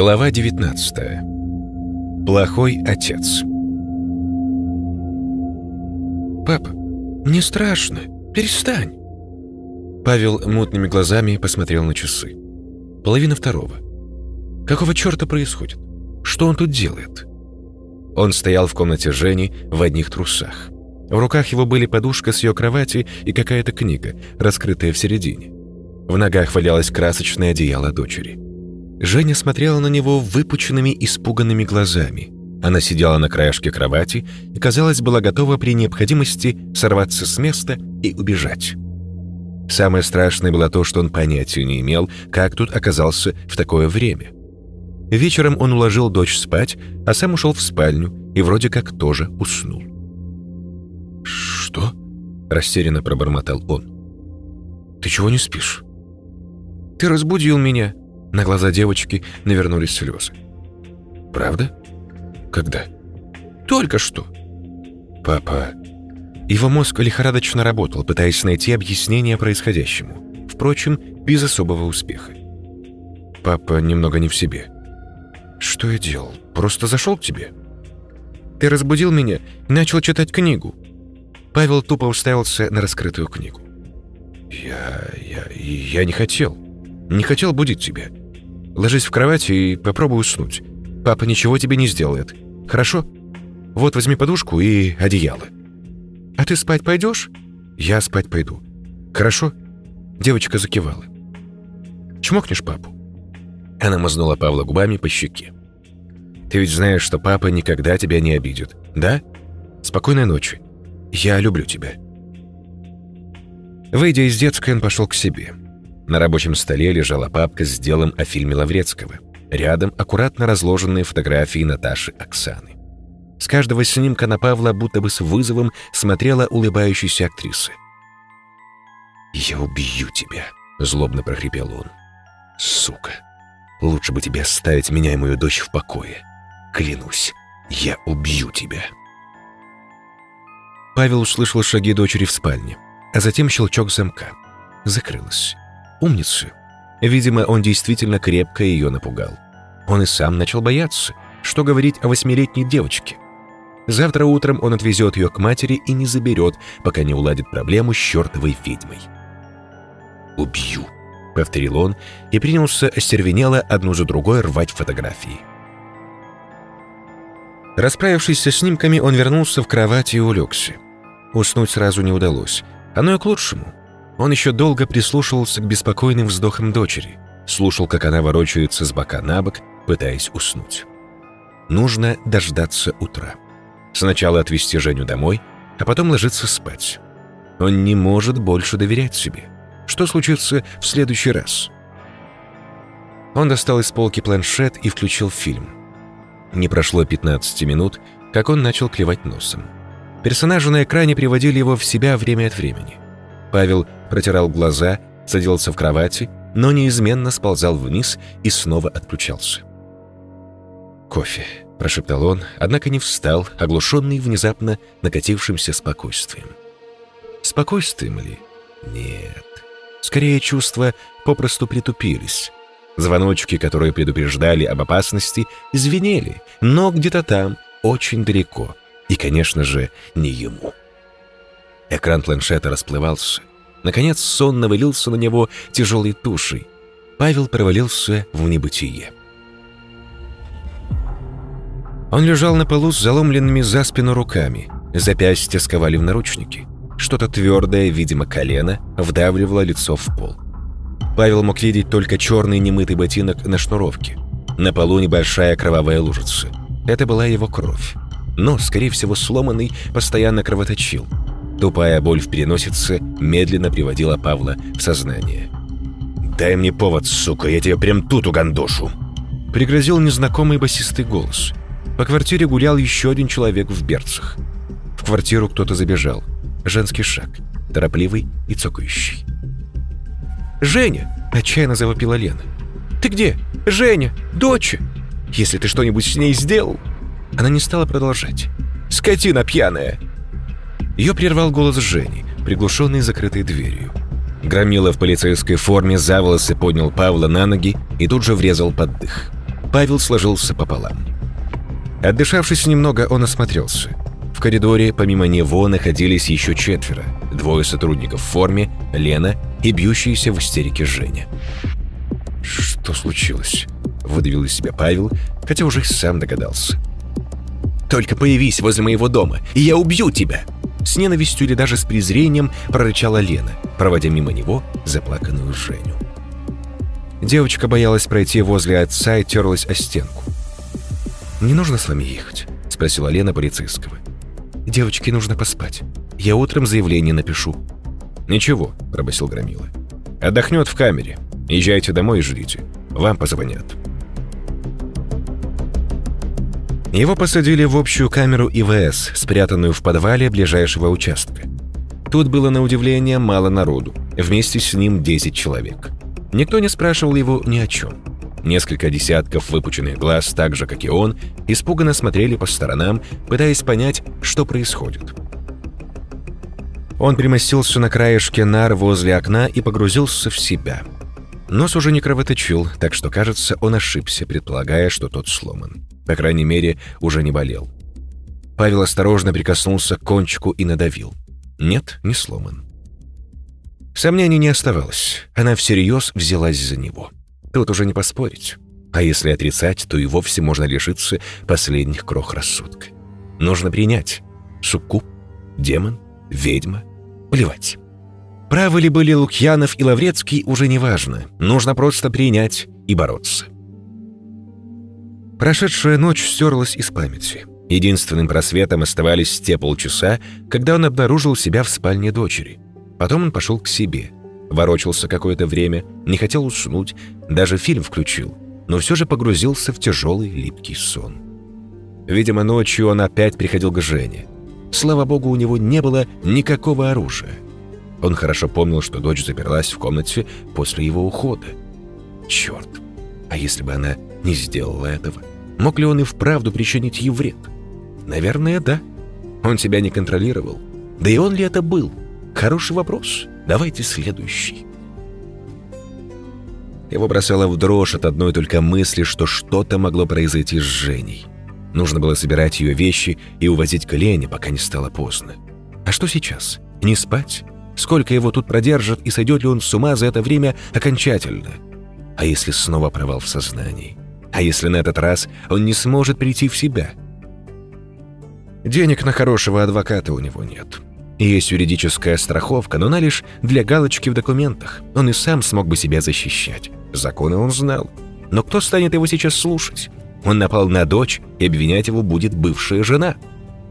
Глава 19 Плохой отец «Папа, мне страшно. Перестань!» Павел мутными глазами посмотрел на часы. Половина второго. Какого черта происходит? Что он тут делает? Он стоял в комнате Жени в одних трусах. В руках его были подушка с ее кровати и какая-то книга, раскрытая в середине. В ногах валялось красочное одеяло дочери. Женя смотрела на него выпученными, испуганными глазами. Она сидела на краешке кровати и, казалось, была готова при необходимости сорваться с места и убежать. Самое страшное было то, что он понятия не имел, как тут оказался в такое время. Вечером он уложил дочь спать, а сам ушел в спальню и вроде как тоже уснул. «Что?» – растерянно пробормотал он. «Ты чего не спишь?» «Ты разбудил меня», на глаза девочки навернулись слезы. «Правда? Когда?» «Только что». «Папа...» Его мозг лихорадочно работал, пытаясь найти объяснение происходящему. Впрочем, без особого успеха. «Папа немного не в себе». «Что я делал? Просто зашел к тебе?» «Ты разбудил меня и начал читать книгу». Павел тупо уставился на раскрытую книгу. «Я... я... я не хотел. Не хотел будить тебя. Ложись в кровать и попробуй уснуть. Папа ничего тебе не сделает. Хорошо? Вот возьми подушку и одеяло. А ты спать пойдешь? Я спать пойду. Хорошо? Девочка закивала. Чмокнешь папу? Она мазнула Павла губами по щеке. Ты ведь знаешь, что папа никогда тебя не обидит, да? Спокойной ночи. Я люблю тебя. Выйдя из детской, он пошел к себе. На рабочем столе лежала папка с делом о фильме Лаврецкого. Рядом аккуратно разложенные фотографии Наташи Оксаны. С каждого снимка на Павла будто бы с вызовом смотрела улыбающаяся актриса. «Я убью тебя», — злобно прохрипел он. «Сука, лучше бы тебе оставить меня и мою дочь в покое. Клянусь, я убью тебя». Павел услышал шаги дочери в спальне, а затем щелчок замка. Закрылась. Умницу. Видимо, он действительно крепко ее напугал. Он и сам начал бояться. Что говорить о восьмилетней девочке? Завтра утром он отвезет ее к матери и не заберет, пока не уладит проблему с чертовой ведьмой. «Убью», — повторил он и принялся остервенело одну за другой рвать фотографии. Расправившись со снимками, он вернулся в кровать и улегся. Уснуть сразу не удалось. Оно и к лучшему. Он еще долго прислушивался к беспокойным вздохам дочери, слушал, как она ворочается с бока на бок, пытаясь уснуть. Нужно дождаться утра. Сначала отвезти Женю домой, а потом ложиться спать. Он не может больше доверять себе. Что случится в следующий раз? Он достал из полки планшет и включил фильм. Не прошло 15 минут, как он начал клевать носом. Персонажи на экране приводили его в себя время от времени. Павел протирал глаза, садился в кровати, но неизменно сползал вниз и снова отключался. «Кофе», — прошептал он, однако не встал, оглушенный внезапно накатившимся спокойствием. Спокойствием ли? Нет. Скорее, чувства попросту притупились. Звоночки, которые предупреждали об опасности, звенели, но где-то там, очень далеко. И, конечно же, не ему. Экран планшета расплывался. Наконец сон навалился на него тяжелой тушей. Павел провалился в небытие. Он лежал на полу с заломленными за спину руками. Запястья сковали в наручники. Что-то твердое, видимо, колено, вдавливало лицо в пол. Павел мог видеть только черный немытый ботинок на шнуровке. На полу небольшая кровавая лужица. Это была его кровь. Но, скорее всего, сломанный постоянно кровоточил. Тупая боль в переносице медленно приводила Павла в сознание. «Дай мне повод, сука, я тебя прям тут угандошу!» Пригрозил незнакомый басистый голос. По квартире гулял еще один человек в берцах. В квартиру кто-то забежал. Женский шаг, торопливый и цокающий. «Женя!» – отчаянно завопила Лена. «Ты где? Женя! Доча! Если ты что-нибудь с ней сделал...» Она не стала продолжать. «Скотина пьяная!» Ее прервал голос Жени, приглушенный закрытой дверью. Громила в полицейской форме за волосы поднял Павла на ноги и тут же врезал под дых. Павел сложился пополам. Отдышавшись немного, он осмотрелся. В коридоре помимо него находились еще четверо. Двое сотрудников в форме, Лена и бьющаяся в истерике Женя. «Что случилось?» – выдавил из себя Павел, хотя уже сам догадался. «Только появись возле моего дома, и я убью тебя!» С ненавистью или даже с презрением прорычала Лена, проводя мимо него заплаканную Женю. Девочка боялась пройти возле отца и терлась о стенку. «Не нужно с вами ехать?» – спросила Лена полицейского. «Девочке нужно поспать. Я утром заявление напишу». «Ничего», – пробасил Громила. «Отдохнет в камере. Езжайте домой и ждите. Вам позвонят». Его посадили в общую камеру ИВС, спрятанную в подвале ближайшего участка. Тут было на удивление мало народу, вместе с ним 10 человек. Никто не спрашивал его ни о чем. Несколько десятков выпученных глаз, так же, как и он, испуганно смотрели по сторонам, пытаясь понять, что происходит. Он примостился на краешке нар возле окна и погрузился в себя. Нос уже не кровоточил, так что, кажется, он ошибся, предполагая, что тот сломан. По крайней мере, уже не болел. Павел осторожно прикоснулся к кончику и надавил. Нет, не сломан. Сомнений не оставалось. Она всерьез взялась за него. Тут уже не поспорить. А если отрицать, то и вовсе можно лишиться последних крох рассудка. Нужно принять. Суккуб, демон, ведьма. Плевать. Правы ли были Лукьянов и Лаврецкий, уже не важно. Нужно просто принять и бороться. Прошедшая ночь стерлась из памяти. Единственным просветом оставались те полчаса, когда он обнаружил себя в спальне дочери. Потом он пошел к себе. Ворочался какое-то время, не хотел уснуть, даже фильм включил, но все же погрузился в тяжелый липкий сон. Видимо, ночью он опять приходил к Жене. Слава богу, у него не было никакого оружия. Он хорошо помнил, что дочь заперлась в комнате после его ухода. Черт, а если бы она не сделала этого? Мог ли он и вправду причинить ей вред? Наверное, да. Он себя не контролировал. Да и он ли это был? Хороший вопрос. Давайте следующий. Его бросало в дрожь от одной только мысли, что что-то могло произойти с Женей. Нужно было собирать ее вещи и увозить к Лене, пока не стало поздно. А что сейчас? Не спать? Сколько его тут продержат и сойдет ли он с ума за это время окончательно? А если снова провал в сознании? А если на этот раз он не сможет прийти в себя? Денег на хорошего адвоката у него нет. Есть юридическая страховка, но она лишь для галочки в документах. Он и сам смог бы себя защищать. Законы он знал. Но кто станет его сейчас слушать? Он напал на дочь, и обвинять его будет бывшая жена.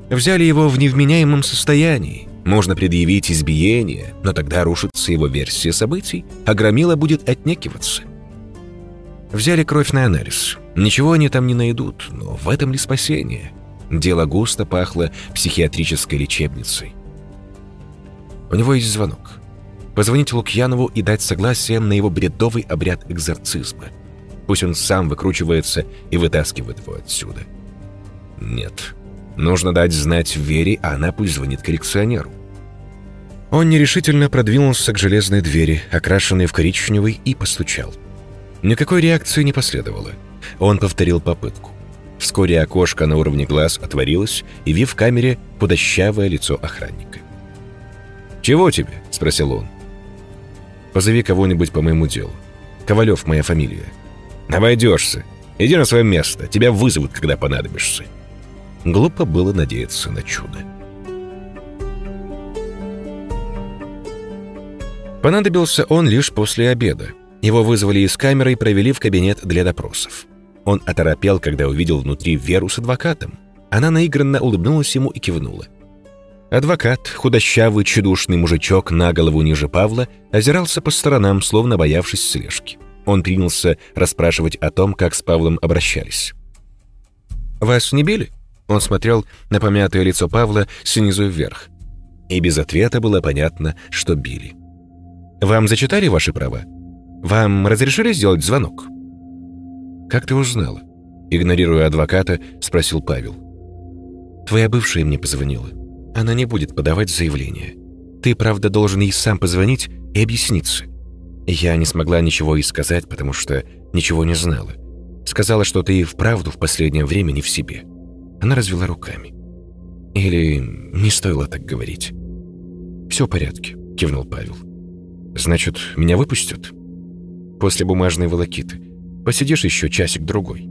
Взяли его в невменяемом состоянии. Можно предъявить избиение, но тогда рушится его версия событий, а Громила будет отнекиваться. Взяли кровь на анализ. Ничего они там не найдут, но в этом ли спасение? Дело густо пахло психиатрической лечебницей. У него есть звонок. Позвонить Лукьянову и дать согласие на его бредовый обряд экзорцизма. Пусть он сам выкручивается и вытаскивает его отсюда. Нет. Нужно дать знать Вере, а она пусть звонит коррекционеру. Он нерешительно продвинулся к железной двери, окрашенной в коричневый, и постучал. Никакой реакции не последовало. Он повторил попытку. Вскоре окошко на уровне глаз отворилось, и в камере худощавое лицо охранника. «Чего тебе?» — спросил он. «Позови кого-нибудь по моему делу. Ковалев моя фамилия». «Обойдешься. Иди на свое место. Тебя вызовут, когда понадобишься». Глупо было надеяться на чудо. Понадобился он лишь после обеда. Его вызвали из камеры и провели в кабинет для допросов. Он оторопел, когда увидел внутри Веру с адвокатом. Она наигранно улыбнулась ему и кивнула. Адвокат, худощавый, чудушный мужичок на голову ниже Павла, озирался по сторонам, словно боявшись слежки. Он принялся расспрашивать о том, как с Павлом обращались. «Вас не били?» Он смотрел на помятое лицо Павла снизу вверх. И без ответа было понятно, что били. «Вам зачитали ваши права?» Вам разрешили сделать звонок?» «Как ты узнала?» Игнорируя адвоката, спросил Павел. «Твоя бывшая мне позвонила. Она не будет подавать заявление. Ты, правда, должен ей сам позвонить и объясниться. Я не смогла ничего и сказать, потому что ничего не знала. Сказала, что ты и вправду в последнее время не в себе. Она развела руками. Или не стоило так говорить. «Все в порядке», — кивнул Павел. «Значит, меня выпустят?» «После бумажной волокиты. Посидишь еще часик-другой».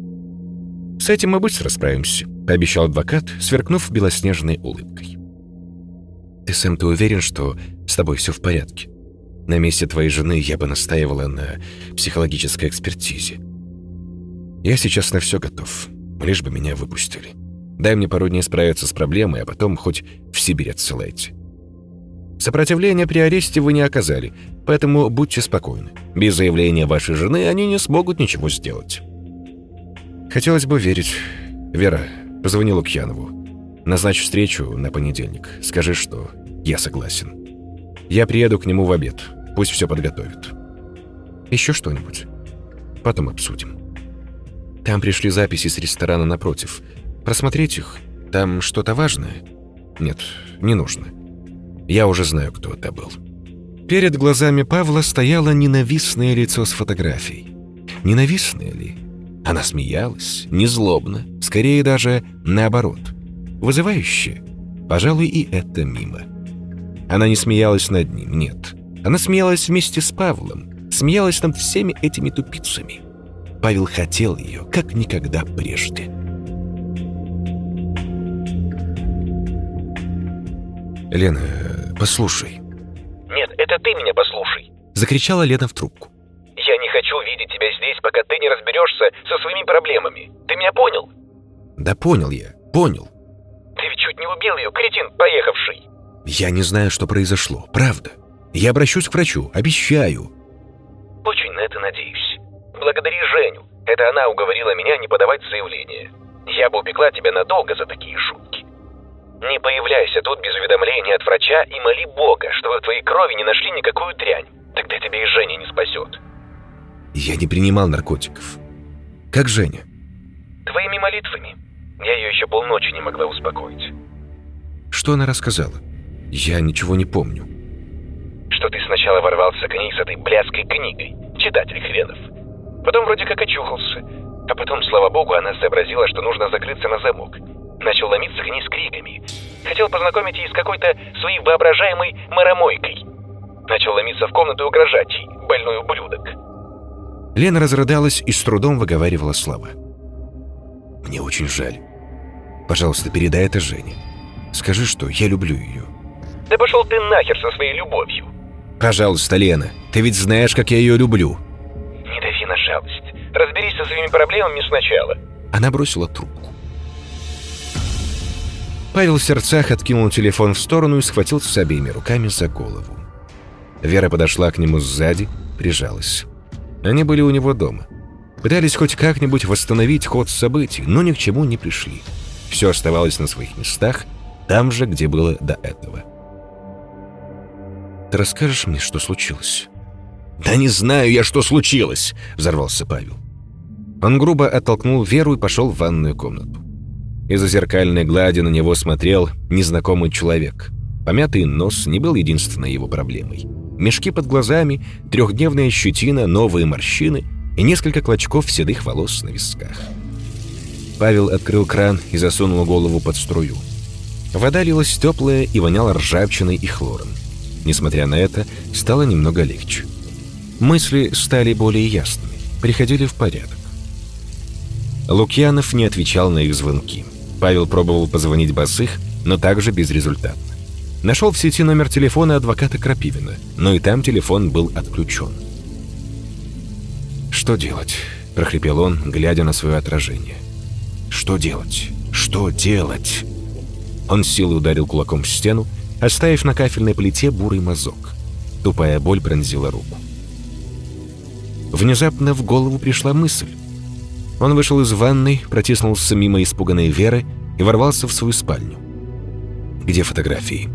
«С этим мы быстро справимся», — пообещал адвокат, сверкнув белоснежной улыбкой. «Ты, Сэм, ты уверен, что с тобой все в порядке? На месте твоей жены я бы настаивала на психологической экспертизе. Я сейчас на все готов, лишь бы меня выпустили. Дай мне пару дней справиться с проблемой, а потом хоть в Сибирь отсылайте». Сопротивления при аресте вы не оказали, поэтому будьте спокойны. Без заявления вашей жены они не смогут ничего сделать. Хотелось бы верить. Вера, позвони Лукьянову. Назначь встречу на понедельник. Скажи, что я согласен. Я приеду к нему в обед. Пусть все подготовит. Еще что-нибудь? Потом обсудим. Там пришли записи с ресторана напротив. Просмотреть их? Там что-то важное? Нет, не нужно. Я уже знаю, кто это был. Перед глазами Павла стояло ненавистное лицо с фотографией. Ненавистное ли? Она смеялась, не злобно, скорее даже наоборот. Вызывающе? Пожалуй, и это мимо. Она не смеялась над ним, нет. Она смеялась вместе с Павлом, смеялась над всеми этими тупицами. Павел хотел ее, как никогда прежде. «Лена, послушай». «Нет, это ты меня послушай», — закричала Лена в трубку. «Я не хочу видеть тебя здесь, пока ты не разберешься со своими проблемами. Ты меня понял?» «Да понял я, понял». «Ты ведь чуть не убил ее, кретин поехавший». «Я не знаю, что произошло, правда. Я обращусь к врачу, обещаю». «Очень на это надеюсь. Благодари Женю. Это она уговорила меня не подавать заявление. Я бы упекла тебя надолго за такие шутки. Не появляйся тут без уведомления от врача и моли Бога, чтобы в твоей крови не нашли никакую дрянь. Тогда тебе и Женя не спасет. Я не принимал наркотиков. Как Женя? Твоими молитвами. Я ее еще полночи не могла успокоить. Что она рассказала? Я ничего не помню. Что ты сначала ворвался к ней с этой блядской книгой, читатель хренов. Потом вроде как очухался. А потом, слава богу, она сообразила, что нужно закрыться на замок. Начал ломиться к ней с криками. Хотел познакомить ее с какой-то своей воображаемой маромойкой. Начал ломиться в комнату и угрожать ей, больной ублюдок. Лена разрыдалась и с трудом выговаривала слова. «Мне очень жаль. Пожалуйста, передай это Жене. Скажи, что я люблю ее». Да пошел ты нахер со своей любовью. «Пожалуйста, Лена, ты ведь знаешь, как я ее люблю». Не дави на жалость. Разберись со своими проблемами сначала. Она бросила трубку. Павел в сердцах откинул телефон в сторону и схватился с обеими руками за голову. Вера подошла к нему сзади, прижалась. Они были у него дома. Пытались хоть как-нибудь восстановить ход событий, но ни к чему не пришли. Все оставалось на своих местах, там же, где было до этого. «Ты расскажешь мне, что случилось?» «Да не знаю я, что случилось!» — взорвался Павел. Он грубо оттолкнул Веру и пошел в ванную комнату. Из-за зеркальной глади на него смотрел незнакомый человек. Помятый нос не был единственной его проблемой. Мешки под глазами, трехдневная щетина, новые морщины и несколько клочков седых волос на висках. Павел открыл кран и засунул голову под струю. Вода лилась теплая и воняла ржавчиной и хлором. Несмотря на это, стало немного легче. Мысли стали более ясными, приходили в порядок. Лукьянов не отвечал на их звонки. Павел пробовал позвонить Басых, но также безрезультатно. Нашел в сети номер телефона адвоката Крапивина, но и там телефон был отключен. «Что делать?» – прохрипел он, глядя на свое отражение. «Что делать? Что делать?» Он силой ударил кулаком в стену, оставив на кафельной плите бурый мазок. Тупая боль пронзила руку. Внезапно в голову пришла мысль. Он вышел из ванной, протиснулся мимо испуганной Веры и ворвался в свою спальню. Где фотографии?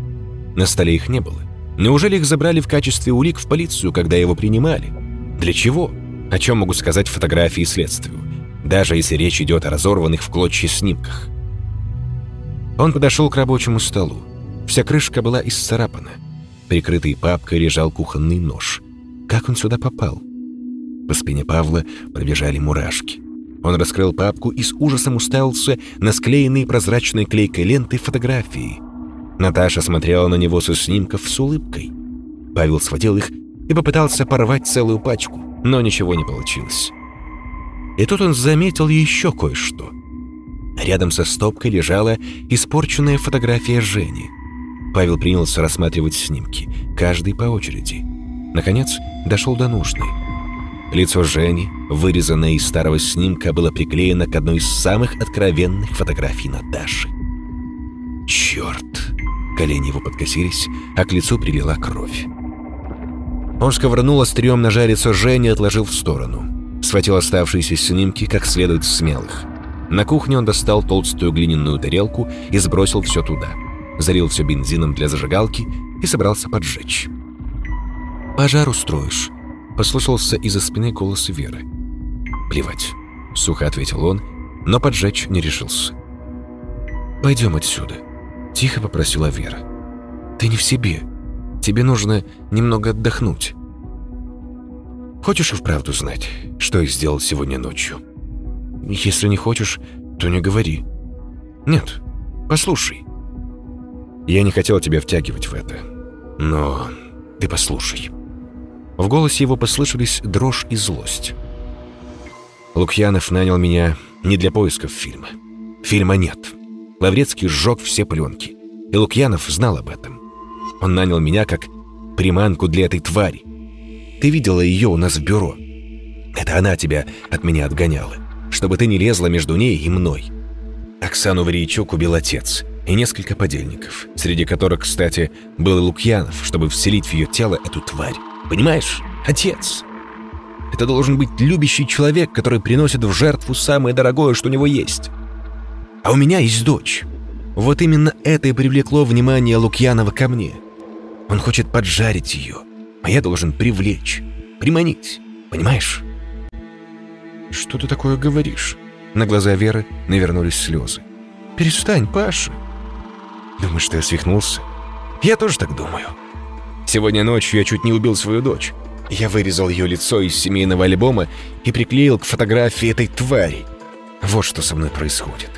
На столе их не было. Неужели их забрали в качестве улик в полицию, когда его принимали? Для чего? О чем могут сказать фотографии следствию? Даже если речь идет о разорванных в клочья снимках. Он подошел к рабочему столу. Вся крышка была исцарапана. Прикрытый папкой лежал кухонный нож. Как он сюда попал? По спине Павла пробежали мурашки. Он раскрыл папку и с ужасом уставился на склеенные прозрачной клейкой ленты фотографии. Наташа смотрела на него со снимков с улыбкой. Павел схватил их и попытался порвать целую пачку, но ничего не получилось. И тут он заметил еще кое-что. Рядом со стопкой лежала испорченная фотография Жени. Павел принялся рассматривать снимки, каждый по очереди. Наконец, дошел до нужной. Лицо Жени, вырезанное из старого снимка, было приклеено к одной из самых откровенных фотографий Наташи. Черт! Колени его подкосились, а к лицу прилила кровь. Он сковырнул острием ножа лицо Жени и отложил в сторону. Схватил оставшиеся снимки как следует смелых. На кухне он достал толстую глиняную тарелку и сбросил все туда. Залил все бензином для зажигалки и собрался поджечь. «Пожар устроишь», — послышался из-за спины голос Веры. «Плевать», — сухо ответил он, но поджечь не решился. «Пойдем отсюда», — тихо попросила Вера. «Ты не в себе. Тебе нужно немного отдохнуть». «Хочешь и вправду знать, что я сделал сегодня ночью?» «Если не хочешь, то не говори». «Нет, послушай». «Я не хотел тебя втягивать в это, но ты послушай». В голосе его послышались дрожь и злость. Лукьянов нанял меня не для поисков фильма. Фильма нет. Лаврецкий сжег все пленки. И Лукьянов знал об этом. Он нанял меня как приманку для этой твари. Ты видела ее у нас в бюро. Это она тебя от меня отгоняла, чтобы ты не лезла между ней и мной. Оксану Варичук убил отец и несколько подельников, среди которых, кстати, был и Лукьянов, чтобы вселить в ее тело эту тварь. Понимаешь? Отец. Это должен быть любящий человек, который приносит в жертву самое дорогое, что у него есть. А у меня есть дочь. Вот именно это и привлекло внимание Лукьянова ко мне. Он хочет поджарить ее, а я должен привлечь, приманить. Понимаешь? Что ты такое говоришь? На глаза Веры навернулись слезы. Перестань, Паша. Думаешь, что я свихнулся? Я тоже так думаю. Сегодня ночью я чуть не убил свою дочь. Я вырезал ее лицо из семейного альбома и приклеил к фотографии этой твари. Вот что со мной происходит.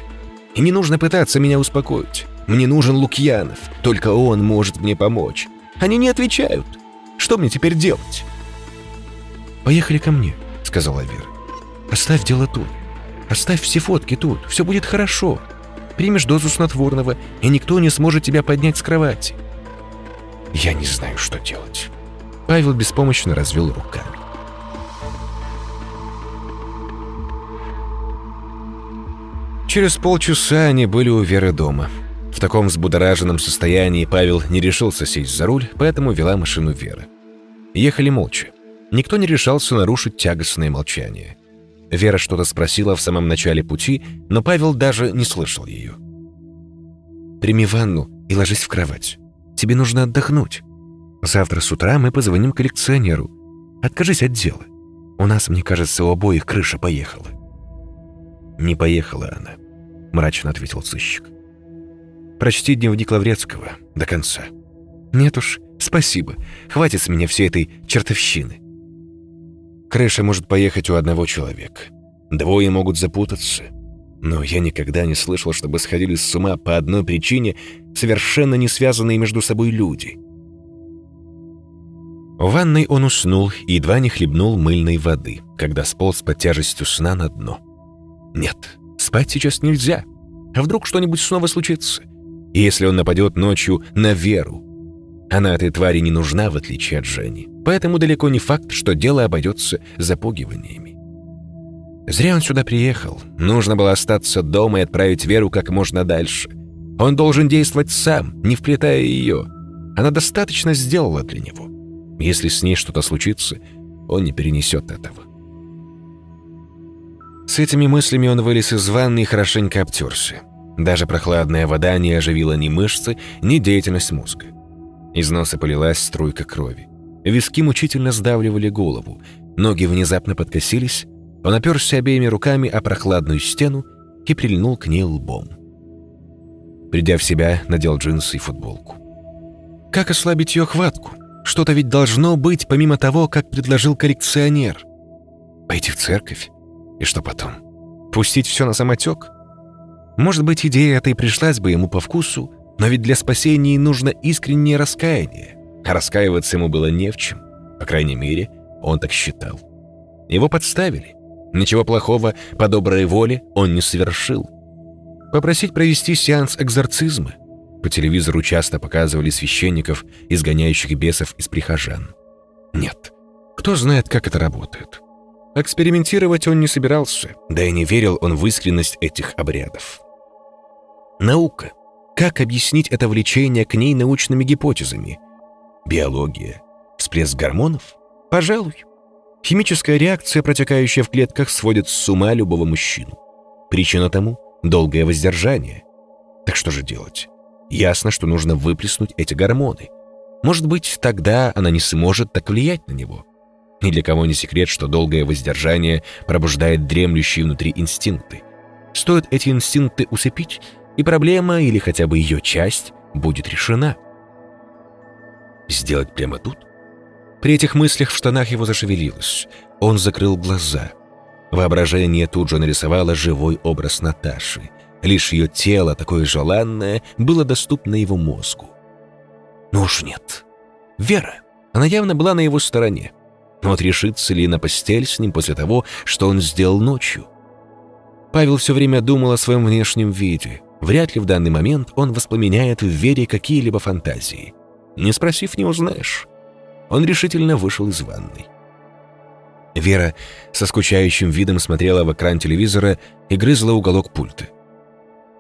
И не нужно пытаться меня успокоить. Мне нужен Лукьянов. Только он может мне помочь. Они не отвечают. Что мне теперь делать? «Поехали ко мне», — сказала Вера. «Оставь дело тут. Оставь все фотки тут. Все будет хорошо. Примешь дозу снотворного, и никто не сможет тебя поднять с кровати. Я не знаю, что делать. Павел беспомощно развел руками. Через полчаса они были у Веры дома. В таком взбудораженном состоянии Павел не решился сесть за руль, поэтому вела машину Вера. Ехали молча. Никто не решался нарушить тягостное молчание. Вера что-то спросила в самом начале пути, но Павел даже не слышал ее. «Прими ванну и ложись в кровать. Тебе нужно отдохнуть. Завтра с утра мы позвоним коллекционеру. Откажись от дела. У нас, мне кажется, у обоих крыша поехала». «Не поехала она», — мрачно ответил сыщик. «Прочти дневник Лаврецкого до конца». «Нет уж, спасибо. Хватит с меня всей этой чертовщины». Крыша может поехать у одного человека. Двое могут запутаться. Но я никогда не слышал, чтобы сходили с ума по одной причине совершенно не связанные между собой люди. В ванной он уснул и едва не хлебнул мыльной воды, когда сполз под тяжестью сна на дно. Нет, спать сейчас нельзя. А вдруг что-нибудь снова случится? Если он нападет ночью на Веру? Она этой твари не нужна, в отличие от Жени. Поэтому далеко не факт, что дело обойдется запугиваниями. Зря он сюда приехал. Нужно было остаться дома и отправить Веру как можно дальше. Он должен действовать сам, не вплетая ее. Она достаточно сделала для него. Если с ней что-то случится, он не перенесет этого. С этими мыслями он вылез из ванны и хорошенько обтерся. Даже прохладная вода не оживила ни мышцы, ни деятельность мозга. Из носа полилась струйка крови. Виски мучительно сдавливали голову, ноги внезапно подкосились, он оперся обеими руками о прохладную стену и прильнул к ней лбом. Придя в себя, надел джинсы и футболку. Как ослабить ее хватку? Что-то ведь должно быть, помимо того, как предложил коллекционер. Пойти в церковь? И что потом? Пустить все на самотек? Может быть, идея эта и пришлась бы ему по вкусу, но ведь для спасения нужно искреннее раскаяние, а раскаиваться ему было не в чем. По крайней мере, он так считал. Его подставили. Ничего плохого по доброй воле он не совершил. Попросить провести сеанс экзорцизма. По телевизору часто показывали священников, изгоняющих бесов из прихожан. Нет, кто знает, как это работает. Экспериментировать он не собирался, да и не верил он в искренность этих обрядов. Наука. Как объяснить это влечение к ней научными гипотезами? Биология. Всплеск гормонов? Пожалуй. Химическая реакция, протекающая в клетках, сводит с ума любого мужчину. Причина тому – долгое воздержание. Так что же делать? Ясно, что нужно выплеснуть эти гормоны. Может быть, тогда она не сможет так влиять на него. Ни для кого не секрет, что долгое воздержание пробуждает дремлющие внутри инстинкты. Стоит эти инстинкты усыпить, и проблема, или хотя бы ее часть, будет решена. Сделать прямо тут? При этих мыслях в штанах его зашевелилось. Он закрыл глаза. Воображение тут же нарисовало живой образ Наташи. Лишь ее тело, такое желанное, было доступно его мозгу. Ну уж нет. Вера. Она явно была на его стороне. Но вот решится ли на постель с ним после того, что он сделал ночью? Павел все время думал о своем внешнем виде. Вряд ли в данный момент он воспламеняет в вере какие-либо фантазии. Не спросив, не узнаешь. Он решительно вышел из ванной. Вера со скучающим видом смотрела в экран телевизора и грызла уголок пульта.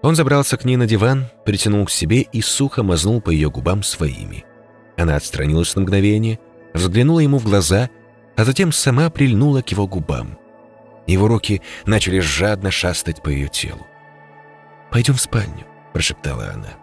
Он забрался к ней на диван, притянул к себе и сухо мазнул по ее губам своими. Она отстранилась на мгновение, взглянула ему в глаза, а затем сама прильнула к его губам. Его руки начали жадно шастать по ее телу. «Пойдем в спальню», — прошептала она.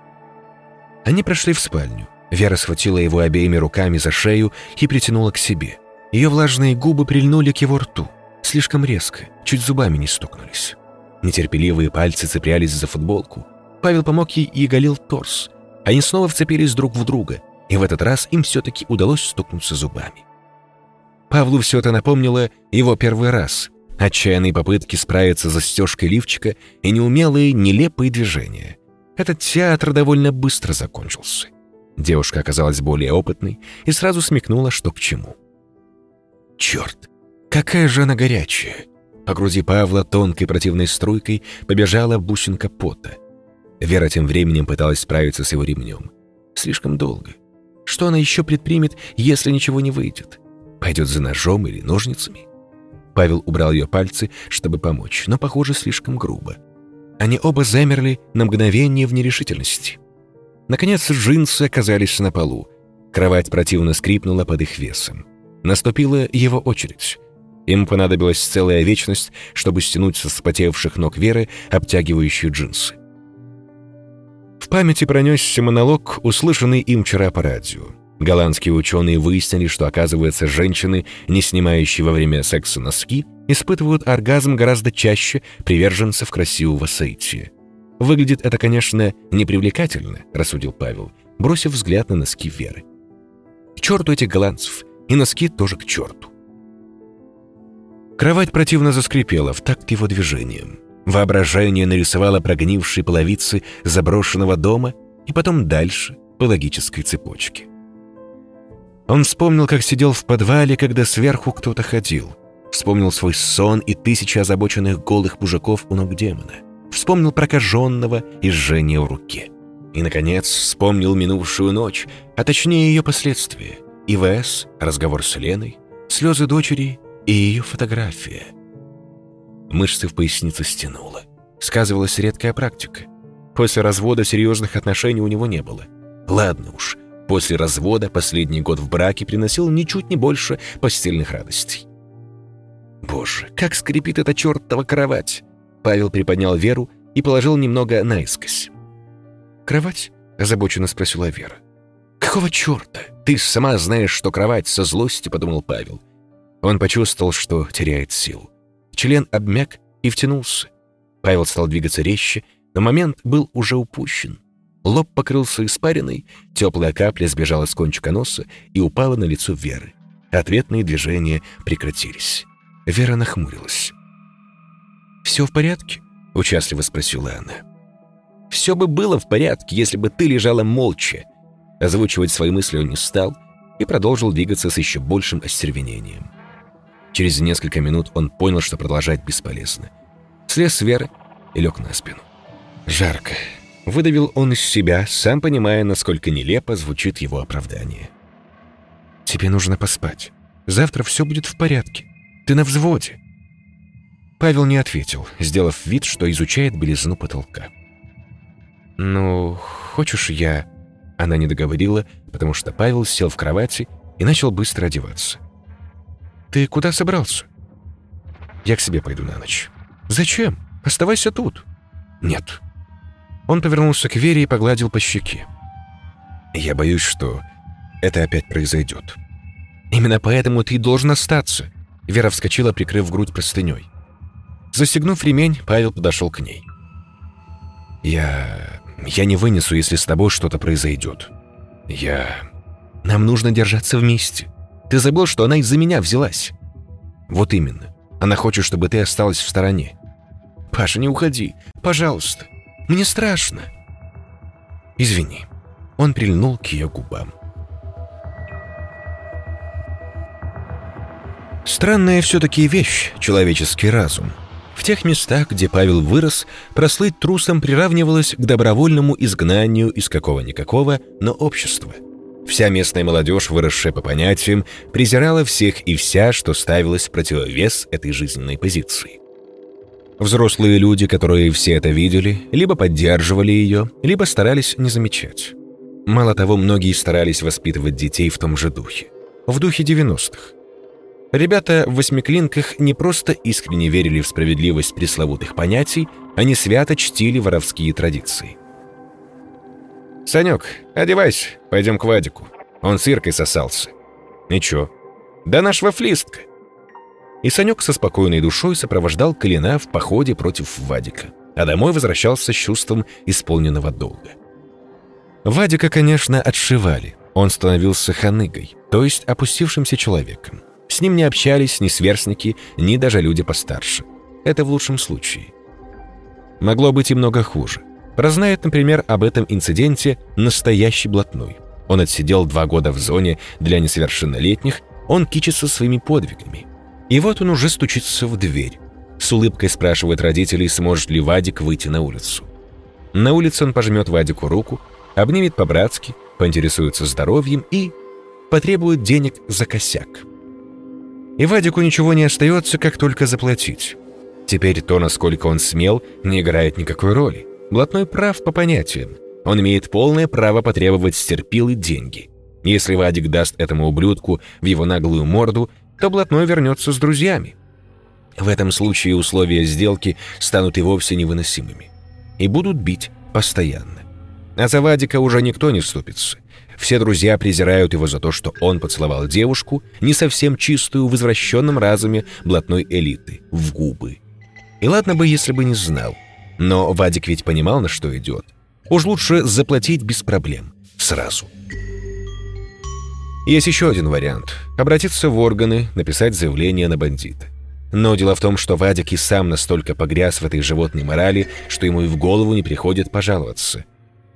Они прошли в спальню. Вера схватила его обеими руками за шею и притянула к себе. Ее влажные губы прильнули к его рту. Слишком резко, чуть зубами не стукнулись. Нетерпеливые пальцы цеплялись за футболку. Павел помог ей и оголил торс. Они снова вцепились друг в друга, и в этот раз им все-таки удалось стукнуться зубами. Павлу все это напомнило его первый раз. Отчаянные попытки справиться с застежкой лифчика и неумелые, нелепые движения. Этот театр довольно быстро закончился. Девушка оказалась более опытной и сразу смекнула, что к чему. «Черт, какая же она горячая!» По груди Павла тонкой противной струйкой побежала бусинка пота. Вера тем временем пыталась справиться с его ремнем. Слишком долго. Что она еще предпримет, если ничего не выйдет? Пойдет за ножом или ножницами? Павел убрал ее пальцы, чтобы помочь, но, похоже, слишком грубо. Они оба замерли на мгновение в нерешительности. Наконец джинсы оказались на полу. Кровать противно скрипнула под их весом. Наступила его очередь. Им понадобилась целая вечность, чтобы стянуть со вспотевших ног Веры обтягивающие джинсы. В памяти пронесся монолог, услышанный им вчера по радио. Голландские ученые выяснили, что, оказывается, женщины, не снимающие во время секса носки, испытывают оргазм гораздо чаще приверженцев красивого соития. Выглядит это, конечно, непривлекательно, рассудил Павел, бросив взгляд на носки Веры. К черту этих голландцев, и носки тоже к черту. Кровать противно заскрипела в такт его движением. Воображение нарисовало прогнившие половицы заброшенного дома и потом дальше по логической цепочке. Он вспомнил, как сидел в подвале, когда сверху кто-то ходил. Вспомнил свой сон и тысячи озабоченных голых мужиков у ног демона вспомнил прокаженного и жжение в руке. И, наконец, вспомнил минувшую ночь, а точнее ее последствия. ИВС, разговор с Леной, слезы дочери и ее фотография. Мышцы в пояснице стянуло. Сказывалась редкая практика. После развода серьезных отношений у него не было. Ладно уж, после развода последний год в браке приносил ничуть не больше постельных радостей. Боже, как скрипит эта чертова кровать! Павел приподнял Веру и положил немного наискось. «Кровать?» – озабоченно спросила Вера. «Какого черта? Ты сама знаешь, что кровать со злости», – подумал Павел. Он почувствовал, что теряет силу. Член обмяк и втянулся. Павел стал двигаться резче, но момент был уже упущен. Лоб покрылся испариной, теплая капля сбежала с кончика носа и упала на лицо Веры. Ответные движения прекратились. Вера нахмурилась. «Все в порядке?» — участливо спросила она. «Все бы было в порядке, если бы ты лежала молча». Озвучивать свои мысли он не стал и продолжил двигаться с еще большим остервенением. Через несколько минут он понял, что продолжать бесполезно. Слез с Веры и лег на спину. Жарко. Выдавил он из себя, сам понимая, насколько нелепо звучит его оправдание. «Тебе нужно поспать. Завтра все будет в порядке. Ты на взводе». Павел не ответил, сделав вид, что изучает белизну потолка. «Ну, хочешь я...» Она не договорила, потому что Павел сел в кровати и начал быстро одеваться. «Ты куда собрался?» «Я к себе пойду на ночь». «Зачем? Оставайся тут». «Нет». Он повернулся к Вере и погладил по щеке. «Я боюсь, что это опять произойдет». «Именно поэтому ты должен остаться», Вера вскочила, прикрыв грудь простыней. Застегнув ремень, Павел подошел к ней. «Я... я не вынесу, если с тобой что-то произойдет. Я... Нам нужно держаться вместе. Ты забыл, что она из-за меня взялась?» «Вот именно. Она хочет, чтобы ты осталась в стороне». «Паша, не уходи. Пожалуйста. Мне страшно». «Извини». Он прильнул к ее губам. Странная все-таки вещь — человеческий разум. В тех местах, где Павел вырос, прослыть трусом приравнивалось к добровольному изгнанию из какого-никакого, но общества. Вся местная молодежь, выросшая по понятиям, презирала всех и вся, что ставилось в противовес этой жизненной позиции. Взрослые люди, которые все это видели, либо поддерживали ее, либо старались не замечать. Мало того, многие старались воспитывать детей в том же духе. В духе 90-х. Ребята в восьмиклинках не просто искренне верили в справедливость пресловутых понятий, они свято чтили воровские традиции. «Санек, одевайся, пойдем к Вадику. Он с Иркой сосался». «Ничего. Да наш вафлистка». И Санек со спокойной душой сопровождал Калина в походе против Вадика, а домой возвращался с чувством исполненного долга. Вадика, конечно, отшивали. Он становился ханыгой, то есть опустившимся человеком. С ним не общались ни сверстники, ни даже люди постарше. Это в лучшем случае. Могло быть и много хуже. Прознает, например, об этом инциденте настоящий блатной. Он отсидел два года в зоне для несовершеннолетних, он кичится своими подвигами. И вот он уже стучится в дверь. С улыбкой спрашивает родителей, сможет ли Вадик выйти на улицу. На улице он пожмет Вадику руку, обнимет по-братски, поинтересуется здоровьем и потребует денег за косяк. И Вадику ничего не остается, как только заплатить. Теперь то, насколько он смел, не играет никакой роли. Блатной прав по понятиям. Он имеет полное право потребовать с терпилы деньги. Если Вадик даст этому ублюдку в его наглую морду, то блатной вернется с друзьями. В этом случае условия сделки станут и вовсе невыносимыми. И будут бить постоянно. А за Вадика уже никто не вступится. Все друзья презирают его за то, что он поцеловал девушку, не совсем чистую в извращенном разуме блатной элиты, в губы. И ладно бы, если бы не знал. Но Вадик ведь понимал, на что идет. Уж лучше заплатить без проблем. Сразу. Есть еще один вариант. Обратиться в органы, написать заявление на бандита. Но дело в том, что Вадик и сам настолько погряз в этой животной морали, что ему и в голову не приходит пожаловаться.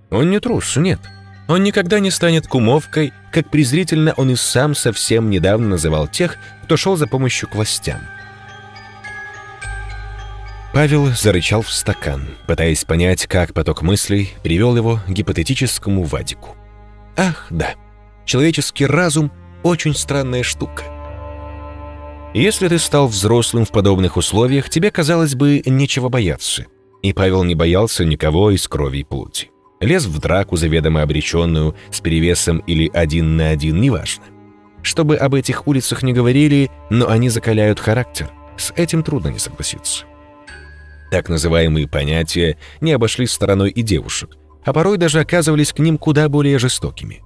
Он не трус, нет. Он никогда не станет кумовкой, как презрительно он и сам совсем недавно называл тех, кто шел за помощью к властям. Павел зарычал в стакан, пытаясь понять, как поток мыслей привел его к гипотетическому Вадику. Ах, да, человеческий разум — очень странная штука. Если ты стал взрослым в подобных условиях, тебе, казалось бы, нечего бояться. И Павел не боялся никого из крови и плоти лез в драку заведомо обреченную, с перевесом или один на один, неважно. Чтобы об этих улицах не говорили, но они закаляют характер. С этим трудно не согласиться. Так называемые понятия не обошли стороной и девушек, а порой даже оказывались к ним куда более жестокими.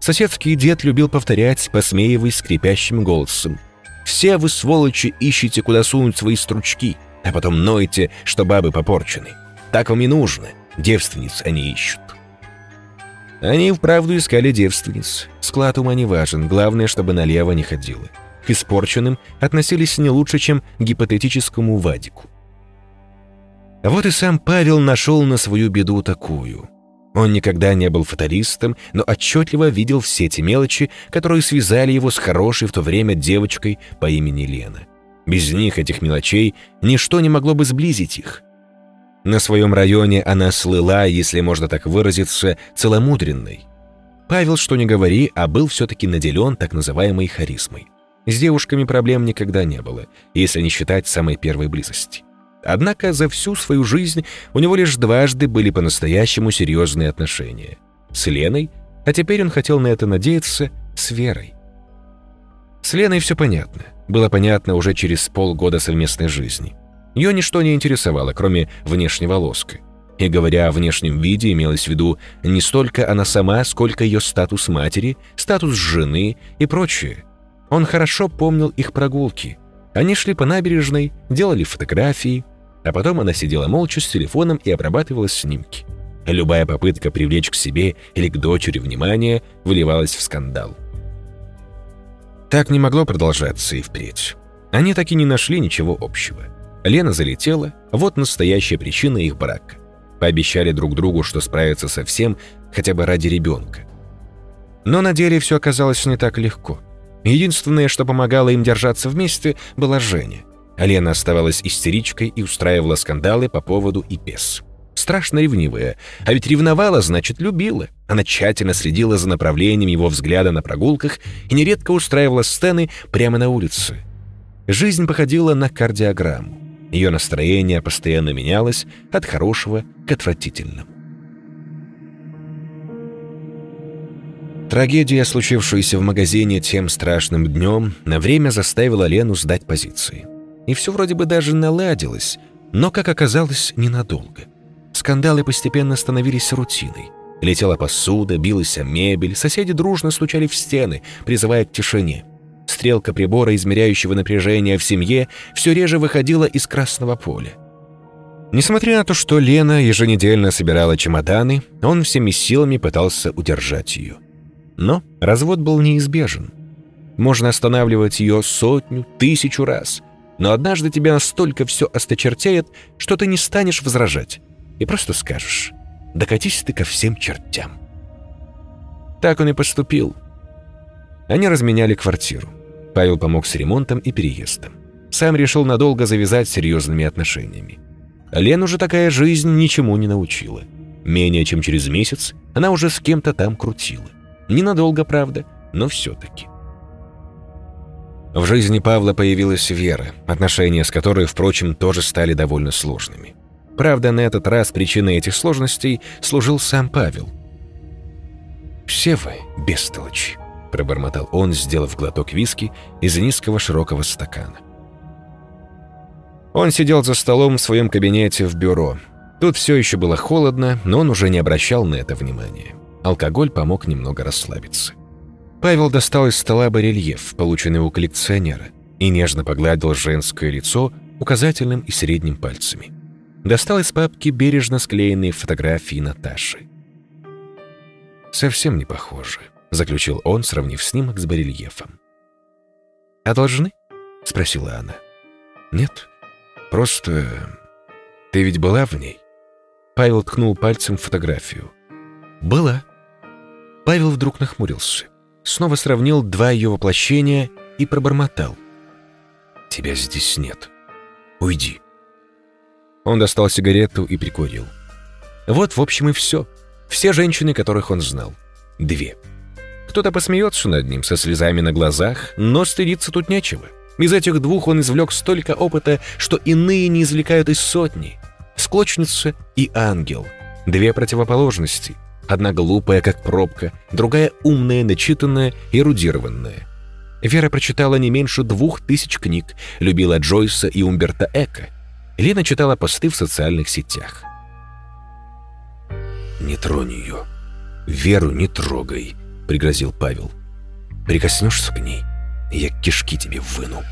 Соседский дед любил повторять, посмеиваясь скрипящим голосом. «Все вы, сволочи, ищете, куда сунуть свои стручки, а потом ноете, что бабы попорчены. Так вам и нужно. Девственниц они ищут. Они вправду искали девственниц. Склад ума не важен, главное, чтобы налево не ходило. К испорченным относились не лучше, чем к гипотетическому Вадику. Вот и сам Павел нашел на свою беду такую. Он никогда не был фаталистом, но отчетливо видел все те мелочи, которые связали его с хорошей в то время девочкой по имени Лена. Без них, этих мелочей, ничто не могло бы сблизить их. На своем районе она слыла, если можно так выразиться, целомудренной. Павел, что не говори, а был все-таки наделен так называемой харизмой. С девушками проблем никогда не было, если не считать самой первой близости. Однако за всю свою жизнь у него лишь дважды были по-настоящему серьезные отношения. С Леной, а теперь он хотел на это надеяться, с Верой. С Леной все понятно. Было понятно уже через полгода совместной жизни. Ее ничто не интересовало, кроме внешнего лоска. И говоря о внешнем виде, имелось в виду не столько она сама, сколько ее статус матери, статус жены и прочее. Он хорошо помнил их прогулки. Они шли по набережной, делали фотографии, а потом она сидела молча с телефоном и обрабатывала снимки. Любая попытка привлечь к себе или к дочери внимание выливалась в скандал. Так не могло продолжаться и впредь. Они так и не нашли ничего общего. Лена залетела, вот настоящая причина их брака. Пообещали друг другу, что справятся со всем, хотя бы ради ребенка. Но на деле все оказалось не так легко. Единственное, что помогало им держаться вместе, была Женя. Лена оставалась истеричкой и устраивала скандалы по поводу и без. Страшно ревнивая. А ведь ревновала, значит, любила. Она тщательно следила за направлением его взгляда на прогулках и нередко устраивала сцены прямо на улице. Жизнь походила на кардиограмму. Ее настроение постоянно менялось от хорошего к отвратительному. Трагедия, случившаяся в магазине тем страшным днем, на время заставила Лену сдать позиции. И все вроде бы даже наладилось, но, как оказалось, ненадолго. Скандалы постепенно становились рутиной. Летела посуда, билась мебель, соседи дружно стучали в стены, призывая к тишине. Стрелка прибора, измеряющего напряжение в семье, все реже выходила из красного поля. Несмотря на то, что Лена еженедельно собирала чемоданы, он всеми силами пытался удержать ее. Но развод был неизбежен. Можно останавливать ее сотню, тысячу раз, но однажды тебя настолько все осточертеет, что ты не станешь возражать и просто скажешь «докатись ты ко всем чертям». Так он и поступил. Они разменяли квартиру. Павел помог с ремонтом и переездом. Сам решил надолго завязать серьезными отношениями. Лену же такая жизнь ничему не научила. Менее чем через месяц она уже с кем-то там крутила. Ненадолго, правда, но все-таки. В жизни Павла появилась Вера, отношения с которой, впрочем, тоже стали довольно сложными. Правда, на этот раз причиной этих сложностей служил сам Павел. «Все вы бестолочи», — пробормотал он, сделав глоток виски из низкого широкого стакана. Он сидел за столом в своем кабинете в бюро. Тут все еще было холодно, но он уже не обращал на это внимания. Алкоголь помог немного расслабиться. Павел достал из стола барельеф, полученный у коллекционера, и нежно погладил женское лицо указательным и средним пальцами. Достал из папки бережно склеенные фотографии Наташи. «Совсем не похоже», — заключил он, сравнив снимок с барельефом. «А должны?» — спросила она. «Нет, просто... Ты ведь была в ней?» Павел ткнул пальцем фотографию. «Была». Павел вдруг нахмурился, снова сравнил два ее воплощения и пробормотал. «Тебя здесь нет. Уйди». Он достал сигарету и прикурил. Вот, в общем, и все. Все женщины, которых он знал. Две. Кто-то посмеется над ним со слезами на глазах, но стыдиться тут нечего. Из этих двух он извлек столько опыта, что иные не извлекают из сотни. Склочница и ангел. Две противоположности. Одна глупая, как пробка, другая умная, начитанная, эрудированная. Вера прочитала не меньше двух тысяч книг, любила Джойса и Умберта Эка. Лена читала посты в социальных сетях. «Не тронь ее. Веру не трогай», — пригрозил Павел. «Прикоснешься к ней, я кишки тебе выну».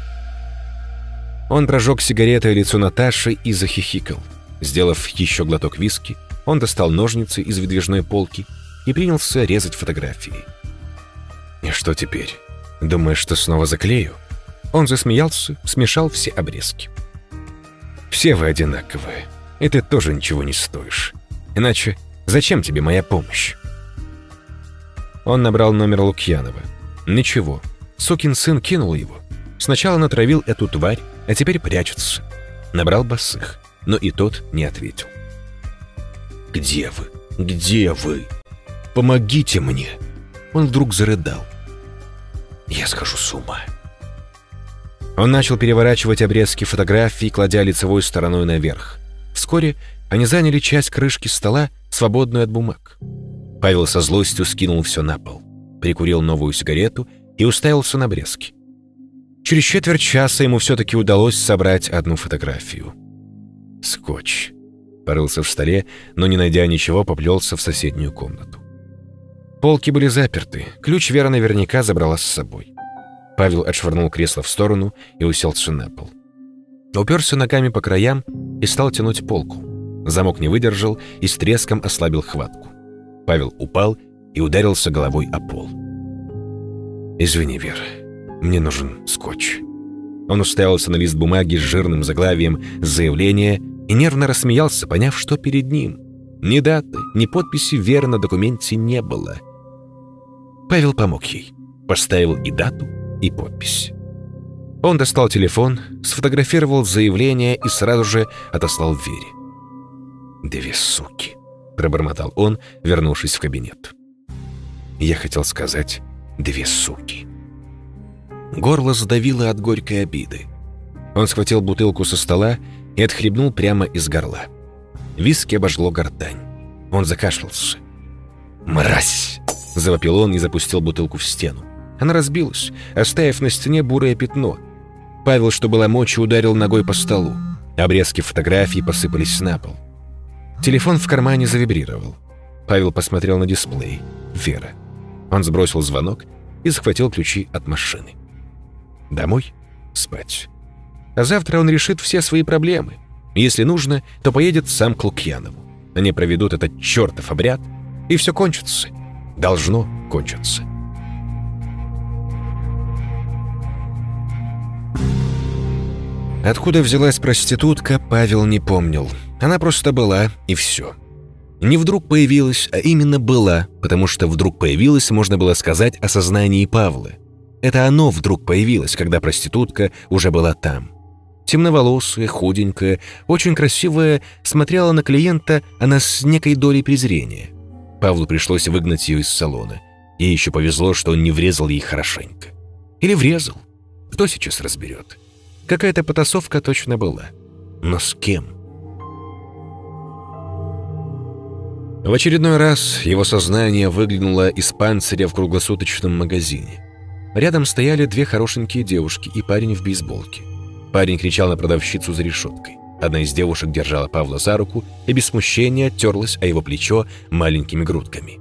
Он прожег сигаретой лицо Наташи и захихикал. Сделав еще глоток виски, он достал ножницы из выдвижной полки и принялся резать фотографии. «И что теперь? Думаешь, что снова заклею?» Он засмеялся, смешал все обрезки. «Все вы одинаковые. И ты тоже ничего не стоишь. Иначе зачем тебе моя помощь?» Он набрал номер Лукьянова. Ничего. Сукин сын кинул его. Сначала натравил эту тварь, а теперь прячется. Набрал босых, но и тот не ответил. «Где вы? Где вы? Помогите мне!» Он вдруг зарыдал. «Я схожу с ума». Он начал переворачивать обрезки фотографий, кладя лицевой стороной наверх. Вскоре они заняли часть крышки стола, свободную от бумаг. Павел со злостью скинул все на пол, прикурил новую сигарету и уставился на обрезки. Через четверть часа ему все-таки удалось собрать одну фотографию. Скотч. Порылся в столе, но, не найдя ничего, поплелся в соседнюю комнату. Полки были заперты, ключ Вера наверняка забрала с собой. Павел отшвырнул кресло в сторону и уселся на пол. Уперся ногами по краям и стал тянуть полку. Замок не выдержал и с треском ослабил хватку. Павел упал и ударился головой о пол. «Извини, Вера, мне нужен скотч». Он уставился на лист бумаги с жирным заглавием «Заявление» и нервно рассмеялся, поняв, что перед ним. Ни даты, ни подписи Веры на документе не было. Павел помог ей. Поставил и дату, и подпись. Он достал телефон, сфотографировал заявление и сразу же отослал Вере. «Две суки», — пробормотал он, вернувшись в кабинет. Я хотел сказать «две суки». Горло задавило от горькой обиды. Он схватил бутылку со стола и отхлебнул прямо из горла. Виски обожгло гортань. Он закашлялся. «Мразь!» — завопил он и запустил бутылку в стену. Она разбилась, оставив на стене бурое пятно. Павел, что было мочи, ударил ногой по столу. Обрезки фотографий посыпались на пол. Телефон в кармане завибрировал. Павел посмотрел на дисплей. Вера. Он сбросил звонок и захватил ключи от машины. Домой? Спать. А завтра он решит все свои проблемы. Если нужно, то поедет сам к Лукьянову. Они проведут этот чертов обряд, и все кончится. Должно кончиться. Откуда взялась проститутка, Павел не помнил. Она просто была, и все. Не вдруг появилась, а именно была, потому что вдруг появилась, можно было сказать, о сознании Павла. Это оно вдруг появилось, когда проститутка уже была там. Темноволосая, худенькая, очень красивая, смотрела на клиента она с некой долей презрения. Павлу пришлось выгнать ее из салона. Ей еще повезло, что он не врезал ей хорошенько. Или врезал. Кто сейчас разберет? Какая-то потасовка точно была. Но с кем? В очередной раз его сознание выглянуло из панциря в круглосуточном магазине. Рядом стояли две хорошенькие девушки и парень в бейсболке. Парень кричал на продавщицу за решеткой. Одна из девушек держала Павла за руку и без смущения терлась о его плечо маленькими грудками.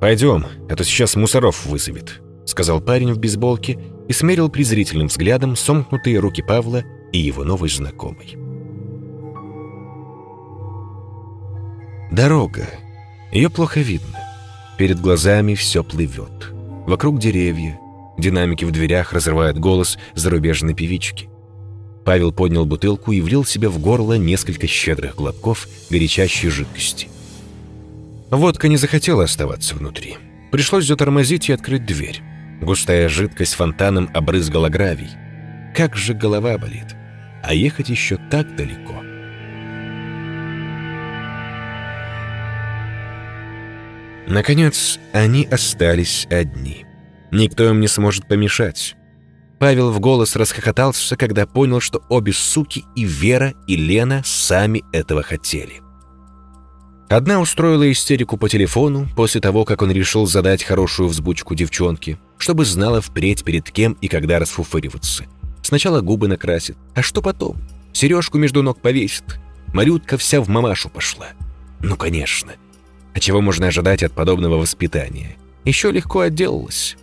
«Пойдем, а то сейчас мусоров вызовет», — сказал парень в бейсболке и смерил презрительным взглядом сомкнутые руки Павла и его новой знакомой. Дорога. Ее плохо видно. Перед глазами все плывет. Вокруг деревья. Динамики в дверях разрывают голос зарубежной певички. Павел поднял бутылку и влил себе в горло несколько щедрых глотков горячащей жидкости. Водка не захотела оставаться внутри. Пришлось затормозить и открыть дверь. Густая жидкость фонтаном обрызгала гравий. Как же голова болит. А ехать еще так далеко. Наконец, они остались одни. Никто им не сможет помешать. Павел в голос расхохотался, когда понял, что обе суки и Вера, и Лена сами этого хотели. Одна устроила истерику по телефону после того, как он решил задать хорошую взбучку девчонке, чтобы знала впредь перед кем и когда расфуфыриваться. Сначала губы накрасит, а что потом? Сережку между ног повесит. Марютка вся в мамашу пошла. Ну, конечно. А чего можно ожидать от подобного воспитания? Еще легко отделалась.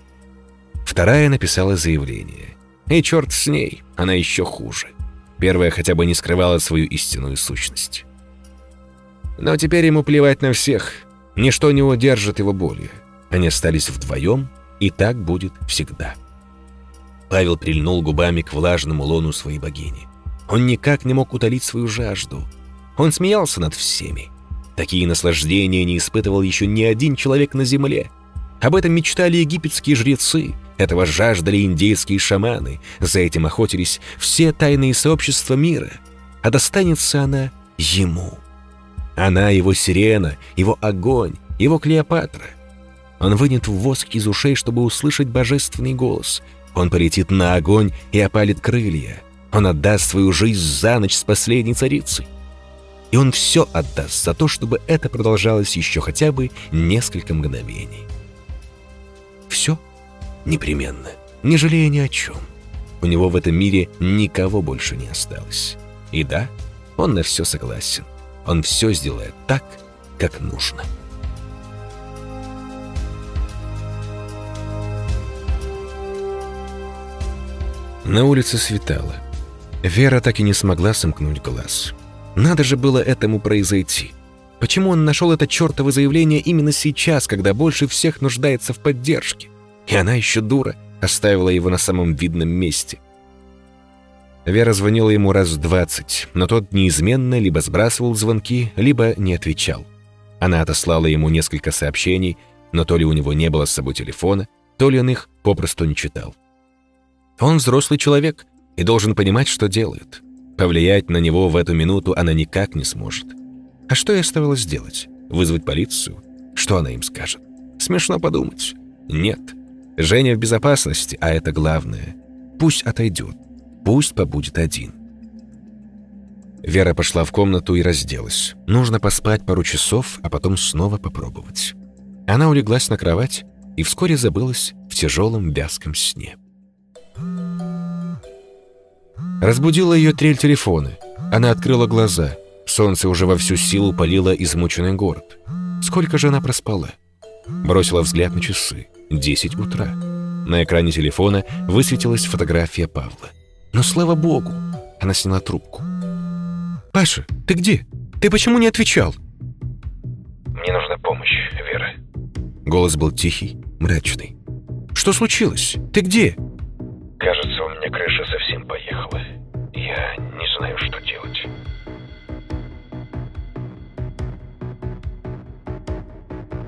Вторая написала заявление. И черт с ней, она еще хуже. Первая хотя бы не скрывала свою истинную сущность. Но теперь ему плевать на всех. Ничто не удержит его более. Они остались вдвоем, и так будет всегда. Павел прильнул губами к влажному лону своей богини. Он никак не мог утолить свою жажду. Он смеялся над всеми. Такие наслаждения не испытывал еще ни один человек на земле. Об этом мечтали египетские жрецы, этого жаждали индейские шаманы, за этим охотились все тайные сообщества мира. А достанется она ему. Она его сирена, его огонь, его Клеопатра. Он вынет воск из ушей, чтобы услышать божественный голос. Он полетит на огонь и опалит крылья. Он отдаст свою жизнь за ночь с последней царицей. И он все отдаст за то, чтобы это продолжалось еще хотя бы несколько мгновений. Все непременно, не жалея ни о чем. У него в этом мире никого больше не осталось. И да, он на все согласен. Он все сделает так, как нужно. На улице светало. Вера так и не смогла сомкнуть глаз. Надо же было этому произойти. Почему он нашел это чертово заявление именно сейчас, когда больше всех нуждается в поддержке? И она еще дура, оставила его на самом видном месте. Вера звонила ему раз двадцать, но тот неизменно либо сбрасывал звонки, либо не отвечал. Она отослала ему несколько сообщений, но то ли у него не было с собой телефона, то ли он их попросту не читал. Он взрослый человек и должен понимать, что делает. Повлиять на него в эту минуту она никак не сможет. А что ей оставалось делать? Вызвать полицию? Что она им скажет? Смешно подумать. Нет. Женя в безопасности, а это главное. Пусть отойдет. Пусть побудет один. Вера пошла в комнату и разделась. Нужно поспать пару часов, а потом снова попробовать. Она улеглась на кровать и вскоре забылась в тяжелом вязком сне. Разбудила ее трель телефона. Она открыла глаза. Солнце уже во всю силу палило измученный город. Сколько же она проспала? Бросила взгляд на часы. Десять утра. На экране телефона высветилась фотография Павла. Но слава богу, она сняла трубку. «Паша, ты где? Ты почему не отвечал?» «Мне нужна помощь, Вера». Голос был тихий, мрачный. «Что случилось? Ты где?» Кажется, у меня крыша совсем поехала. Я не знаю, что делать.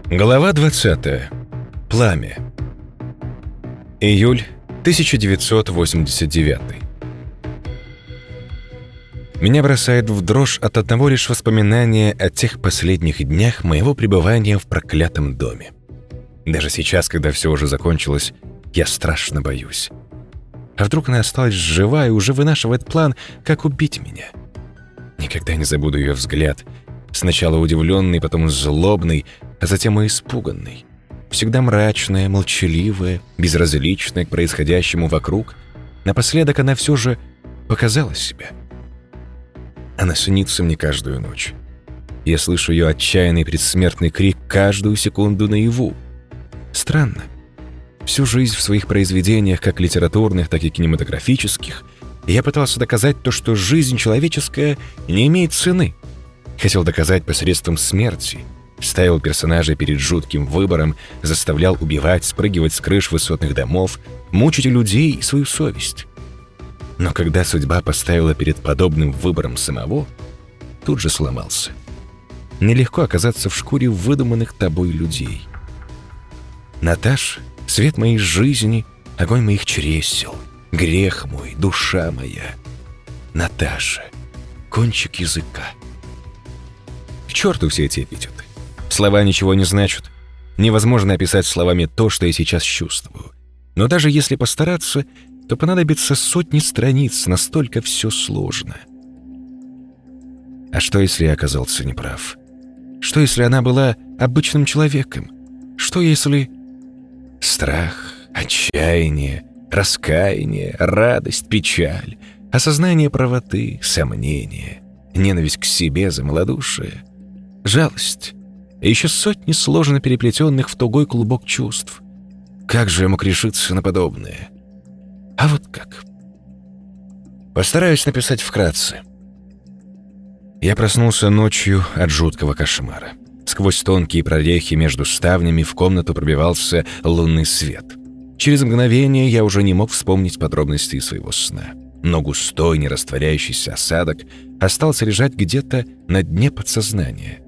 Глава 20. Пламя. Июль 1989. Меня бросает в дрожь от одного лишь воспоминания о тех последних днях моего пребывания в проклятом доме. Даже сейчас, когда все уже закончилось, я страшно боюсь. А вдруг она осталась жива и уже вынашивает план, как убить меня? Никогда не забуду ее взгляд. Сначала удивленный, потом злобный, а затем и испуганный. Всегда мрачная, молчаливая, безразличная к происходящему вокруг. Напоследок она все же показала себя. Она снится мне каждую ночь. Я слышу ее отчаянный предсмертный крик каждую секунду наяву. Странно. Всю жизнь в своих произведениях, как литературных, так и кинематографических, я пытался доказать то, что жизнь человеческая не имеет цены. Хотел доказать посредством смерти. Ставил персонажей перед жутким выбором, заставлял убивать, спрыгивать с крыш высотных домов, мучить людей и свою совесть. Но когда судьба поставила перед подобным выбором самого, тут же сломался. Нелегко оказаться в шкуре выдуманных тобой людей. Наташ свет моей жизни, огонь моих чресел, грех мой, душа моя. Наташа, кончик языка. К черту все эти эпитеты. Слова ничего не значат. Невозможно описать словами то, что я сейчас чувствую. Но даже если постараться, то понадобится сотни страниц, настолько все сложно. А что, если я оказался неправ? Что, если она была обычным человеком? Что, если... Страх, отчаяние, раскаяние, радость, печаль, осознание правоты, сомнение, ненависть к себе за малодушие, жалость и еще сотни сложно переплетенных в тугой клубок чувств. Как же я мог решиться на подобное? А вот как. Постараюсь написать вкратце. Я проснулся ночью от жуткого кошмара. Сквозь тонкие прорехи между ставнями в комнату пробивался лунный свет. Через мгновение я уже не мог вспомнить подробности своего сна. Но густой, нерастворяющийся осадок остался лежать где-то на дне подсознания.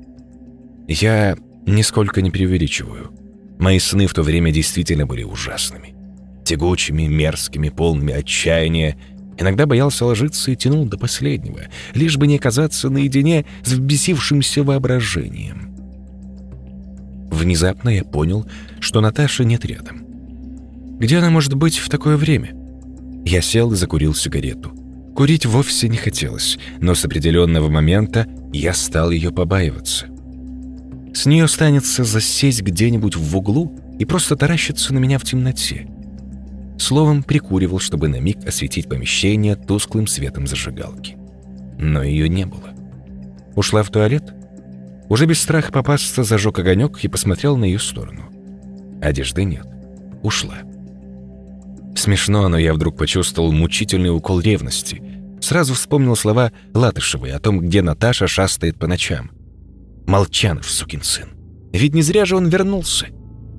Я нисколько не преувеличиваю. Мои сны в то время действительно были ужасными. Тягучими, мерзкими, полными отчаяния. Иногда боялся ложиться и тянул до последнего, лишь бы не оказаться наедине с взбесившимся воображением. Внезапно я понял, что Наташи нет рядом. Где она может быть в такое время? Я сел и закурил сигарету. Курить вовсе не хотелось, но с определенного момента я стал ее побаиваться. С нее останется засесть где-нибудь в углу и просто таращиться на меня в темноте. Словом, прикуривал, чтобы на миг осветить помещение тусклым светом зажигалки. Но ее не было. Ушла в туалет? Уже без страха попасться зажег огонек и посмотрел на ее сторону. Одежды нет. Ушла. Смешно, но я вдруг почувствовал мучительный укол ревности. Сразу вспомнил слова Латышевой о том, где Наташа шастает по ночам. Молчанов, сукин сын. Ведь не зря же он вернулся.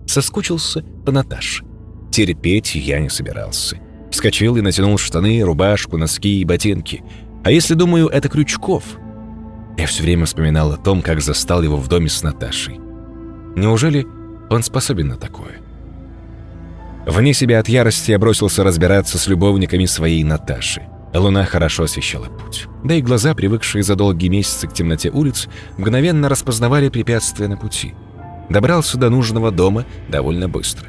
Соскучился по Наташе. Терпеть я не собирался. Вскочил и натянул штаны, рубашку, носки и ботинки. А если, думаю, это Крючков? Я все время вспоминал о том, как застал его в доме с Наташей. Неужели он способен на такое? Вне себя от ярости я бросился разбираться с любовниками своей Наташи. Луна хорошо освещала путь. Да и глаза, привыкшие за долгие месяцы к темноте улиц, мгновенно распознавали препятствия на пути. Добрался до нужного дома довольно быстро.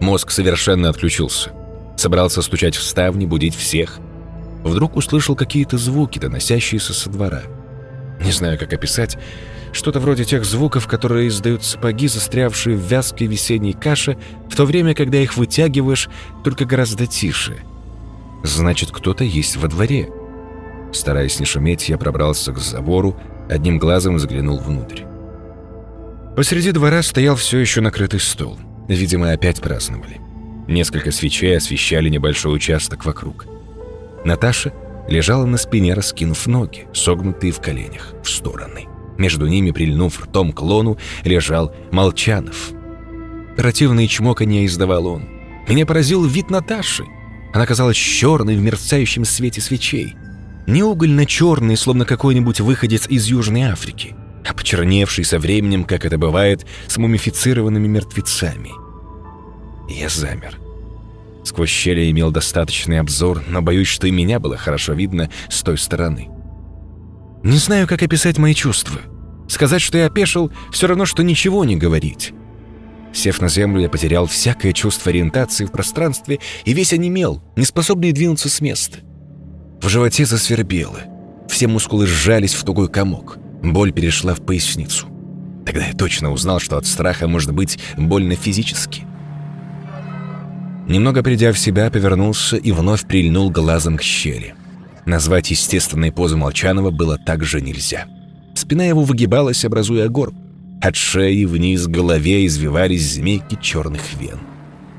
Мозг совершенно отключился. Собрался стучать в ставни, будить всех. Вдруг услышал какие-то звуки, доносящиеся со двора. Не знаю, как описать. Что-то вроде тех звуков, которые издают сапоги, застрявшие в вязкой весенней каше, в то время, когда их вытягиваешь, только гораздо тише — Значит, кто-то есть во дворе. Стараясь не шуметь, я пробрался к забору, одним глазом заглянул внутрь. Посреди двора стоял все еще накрытый стол. Видимо, опять праздновали. Несколько свечей освещали небольшой участок вокруг. Наташа лежала на спине, раскинув ноги, согнутые в коленях, в стороны. Между ними, прильнув ртом к лону, лежал Молчанов. Противные чмоканье издавал он. Меня поразил вид Наташи — она казалась черной в мерцающем свете свечей. Не угольно-черный, словно какой-нибудь выходец из Южной Африки, а почерневший со временем, как это бывает, с мумифицированными мертвецами. Я замер. Сквозь щели имел достаточный обзор, но боюсь, что и меня было хорошо видно с той стороны. Не знаю, как описать мои чувства. Сказать, что я опешил, все равно, что ничего не говорить. Сев на землю, я потерял всякое чувство ориентации в пространстве и весь онемел, неспособный двинуться с места. В животе засвербело. Все мускулы сжались в тугой комок. Боль перешла в поясницу. Тогда я точно узнал, что от страха может быть больно физически. Немного придя в себя, повернулся и вновь прильнул глазом к щели. Назвать естественной позу Молчанова было также нельзя. Спина его выгибалась, образуя горб. От шеи вниз к голове извивались змейки черных вен.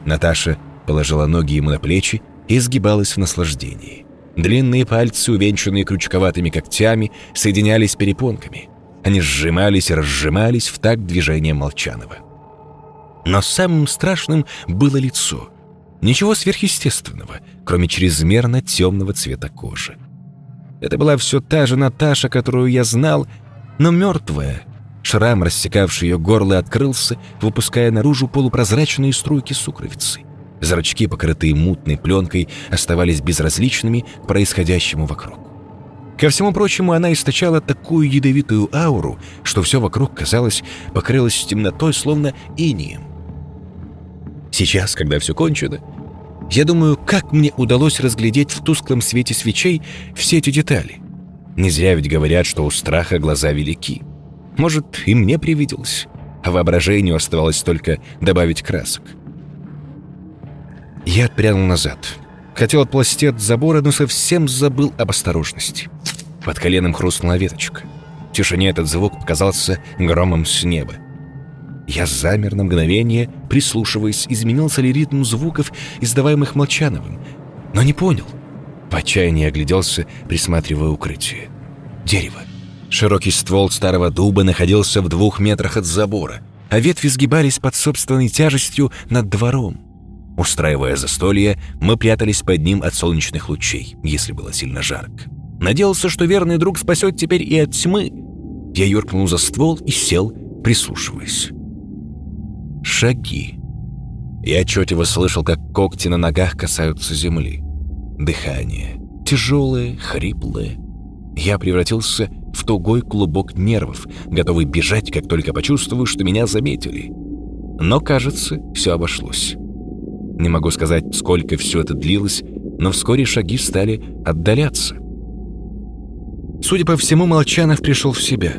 Наташа положила ноги ему на плечи и сгибалась в наслаждении. Длинные пальцы, увенчанные крючковатыми когтями, соединялись перепонками. Они сжимались и разжимались в такт движения Молчанова. Но самым страшным было лицо. Ничего сверхъестественного, кроме чрезмерно темного цвета кожи. Это была все та же Наташа, которую я знал, но мертвая, Шрам, рассекавший ее горло, открылся, выпуская наружу полупрозрачные струйки сукровицы. Зрачки, покрытые мутной пленкой, оставались безразличными к происходящему вокруг. Ко всему прочему, она источала такую ядовитую ауру, что все вокруг, казалось, покрылось темнотой, словно инием. Сейчас, когда все кончено, я думаю, как мне удалось разглядеть в тусклом свете свечей все эти детали. Не зря ведь говорят, что у страха глаза велики. Может, и мне привиделось, а воображению оставалось только добавить красок. Я отпрянул назад. Хотел отпласти от забора, но совсем забыл об осторожности. Под коленом хрустнула веточка. В тишине этот звук показался громом с неба. Я замер на мгновение, прислушиваясь, изменился ли ритм звуков, издаваемых Молчановым, но не понял. В отчаянии огляделся, присматривая укрытие. Дерево. Широкий ствол старого дуба находился в двух метрах от забора, а ветви сгибались под собственной тяжестью над двором. Устраивая застолье, мы прятались под ним от солнечных лучей, если было сильно жарко. Надеялся, что верный друг спасет теперь и от тьмы. Я юркнул за ствол и сел, прислушиваясь. Шаги. Я отчетливо слышал, как когти на ногах касаются земли. Дыхание. Тяжелое, хриплое. Я превратился в тугой клубок нервов, готовый бежать, как только почувствую, что меня заметили. Но, кажется, все обошлось. Не могу сказать, сколько все это длилось, но вскоре шаги стали отдаляться. Судя по всему, Молчанов пришел в себя.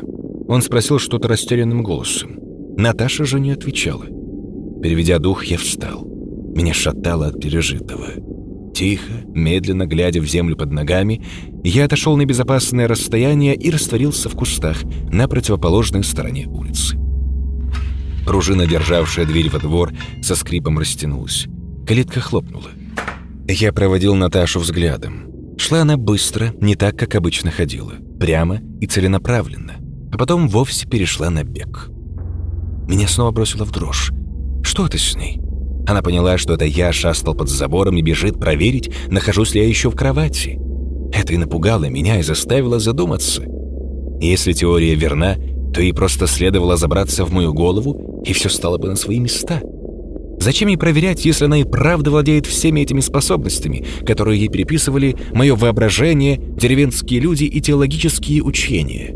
Он спросил что-то растерянным голосом. Наташа же не отвечала. Переведя дух, я встал. Меня шатало от пережитого. Тихо, медленно глядя в землю под ногами, я отошел на безопасное расстояние и растворился в кустах на противоположной стороне улицы. Пружина, державшая дверь во двор, со скрипом растянулась. Калитка хлопнула. Я проводил Наташу взглядом. Шла она быстро, не так, как обычно ходила. Прямо и целенаправленно. А потом вовсе перешла на бег. Меня снова бросило в дрожь. Что это с ней? Она поняла, что это я шастал под забором и бежит проверить, нахожусь ли я еще в кровати. Это и напугало меня и заставило задуматься. Если теория верна, то ей просто следовало забраться в мою голову, и все стало бы на свои места. Зачем ей проверять, если она и правда владеет всеми этими способностями, которые ей приписывали мое воображение, деревенские люди и теологические учения?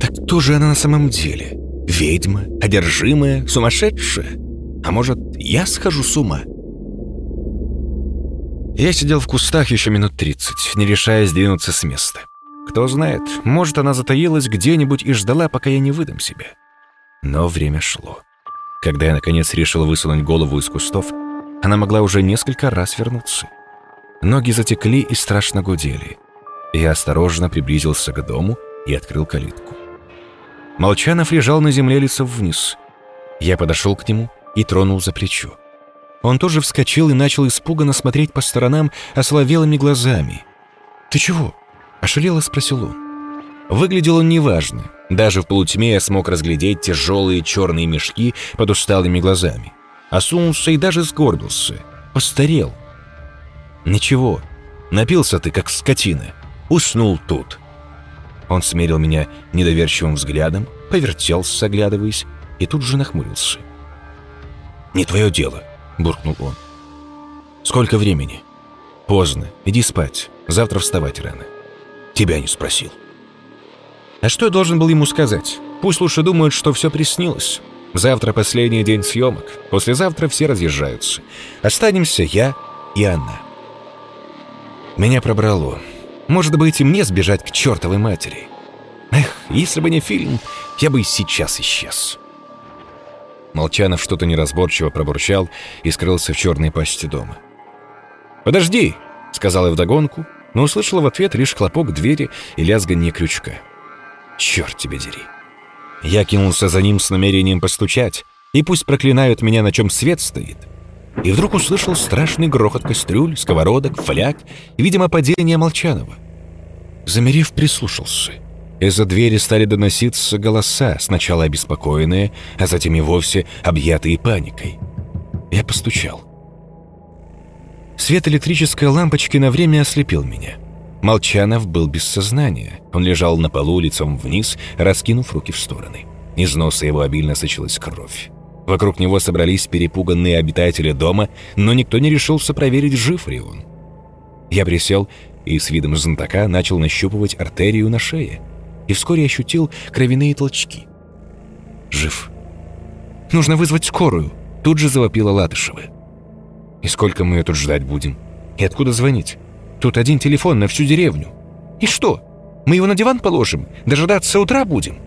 Так кто же она на самом деле? Ведьма? Одержимая? Сумасшедшая? А может, я схожу с ума? Я сидел в кустах еще минут тридцать, не решаясь двинуться с места. Кто знает, может, она затаилась где-нибудь и ждала, пока я не выдам себя. Но время шло. Когда я, наконец, решил высунуть голову из кустов, она могла уже несколько раз вернуться. Ноги затекли и страшно гудели. Я осторожно приблизился к дому и открыл калитку. Молчанов лежал на земле лицом вниз. Я подошел к нему и тронул за плечо. Он тоже вскочил и начал испуганно смотреть по сторонам ословелыми глазами. «Ты чего?» – ошалело спросил он. Выглядел он неважно. Даже в полутьме я смог разглядеть тяжелые черные мешки под усталыми глазами. Осунулся и даже сгорбился. Постарел. «Ничего, напился ты, как скотина. Уснул тут». Он смерил меня недоверчивым взглядом, повертелся, оглядываясь, и тут же нахмурился. «Не твое дело», — буркнул он. «Сколько времени?» «Поздно. Иди спать. Завтра вставать рано». «Тебя не спросил». А что я должен был ему сказать? Пусть лучше думают, что все приснилось. Завтра последний день съемок. Послезавтра все разъезжаются. Останемся я и она. Меня пробрало. Может быть, и мне сбежать к чертовой матери. Эх, если бы не фильм, я бы и сейчас исчез. Молчанов что-то неразборчиво пробурчал и скрылся в черной пасти дома. «Подожди!» — сказал я вдогонку, но услышал в ответ лишь хлопок двери и лязганье крючка. «Черт тебе дери!» Я кинулся за ним с намерением постучать, и пусть проклинают меня, на чем свет стоит. И вдруг услышал страшный грохот кастрюль, сковородок, фляг, видимо, падение Молчанова. Замерев, прислушался — из-за двери стали доноситься голоса, сначала обеспокоенные, а затем и вовсе объятые паникой. Я постучал. Свет электрической лампочки на время ослепил меня. Молчанов был без сознания. Он лежал на полу лицом вниз, раскинув руки в стороны. Из носа его обильно сочилась кровь. Вокруг него собрались перепуганные обитатели дома, но никто не решился проверить, жив ли он. Я присел и с видом знатока начал нащупывать артерию на шее и вскоре ощутил кровяные толчки. Жив. «Нужно вызвать скорую», — тут же завопила Латышева. «И сколько мы ее тут ждать будем? И откуда звонить? Тут один телефон на всю деревню. И что? Мы его на диван положим? Дожидаться утра будем?»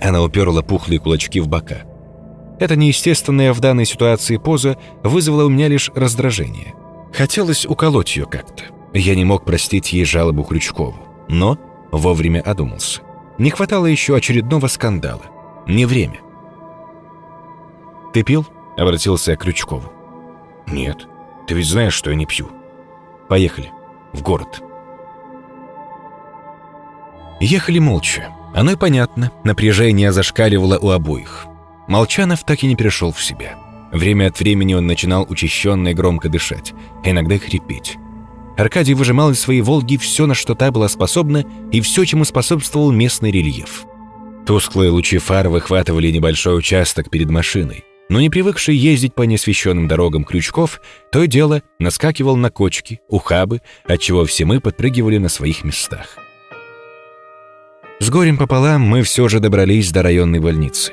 Она уперла пухлые кулачки в бока. Эта неестественная в данной ситуации поза вызвала у меня лишь раздражение. Хотелось уколоть ее как-то. Я не мог простить ей жалобу Крючкову. Но Вовремя одумался. Не хватало еще очередного скандала. Не время. «Ты пил?» — обратился я к Крючкову. «Нет. Ты ведь знаешь, что я не пью. Поехали. В город». Ехали молча. Оно и понятно, напряжение зашкаливало у обоих. Молчанов так и не пришел в себя. Время от времени он начинал учащенно и громко дышать, а иногда хрипеть. Аркадий выжимал из своей «Волги» все, на что та была способна, и все, чему способствовал местный рельеф. Тусклые лучи фар выхватывали небольшой участок перед машиной, но не привыкший ездить по неосвещенным дорогам Крючков, то и дело наскакивал на кочки, ухабы, отчего все мы подпрыгивали на своих местах. С горем пополам мы все же добрались до районной больницы.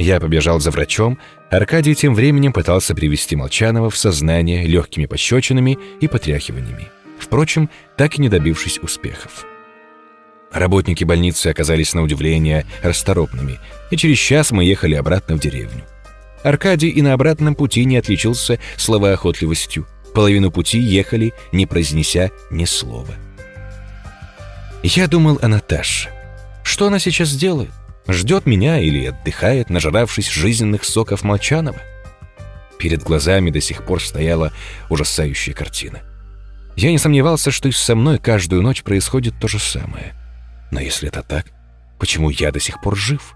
Я побежал за врачом, Аркадий тем временем пытался привести Молчанова в сознание легкими пощечинами и потряхиваниями. Впрочем, так и не добившись успехов. Работники больницы оказались на удивление расторопными, и через час мы ехали обратно в деревню. Аркадий и на обратном пути не отличился словоохотливостью. Половину пути ехали, не произнеся ни слова. Я думал о Наташе. Что она сейчас делает? Ждет меня или отдыхает, нажравшись жизненных соков Молчанова? Перед глазами до сих пор стояла ужасающая картина. Я не сомневался, что и со мной каждую ночь происходит то же самое. Но если это так, почему я до сих пор жив?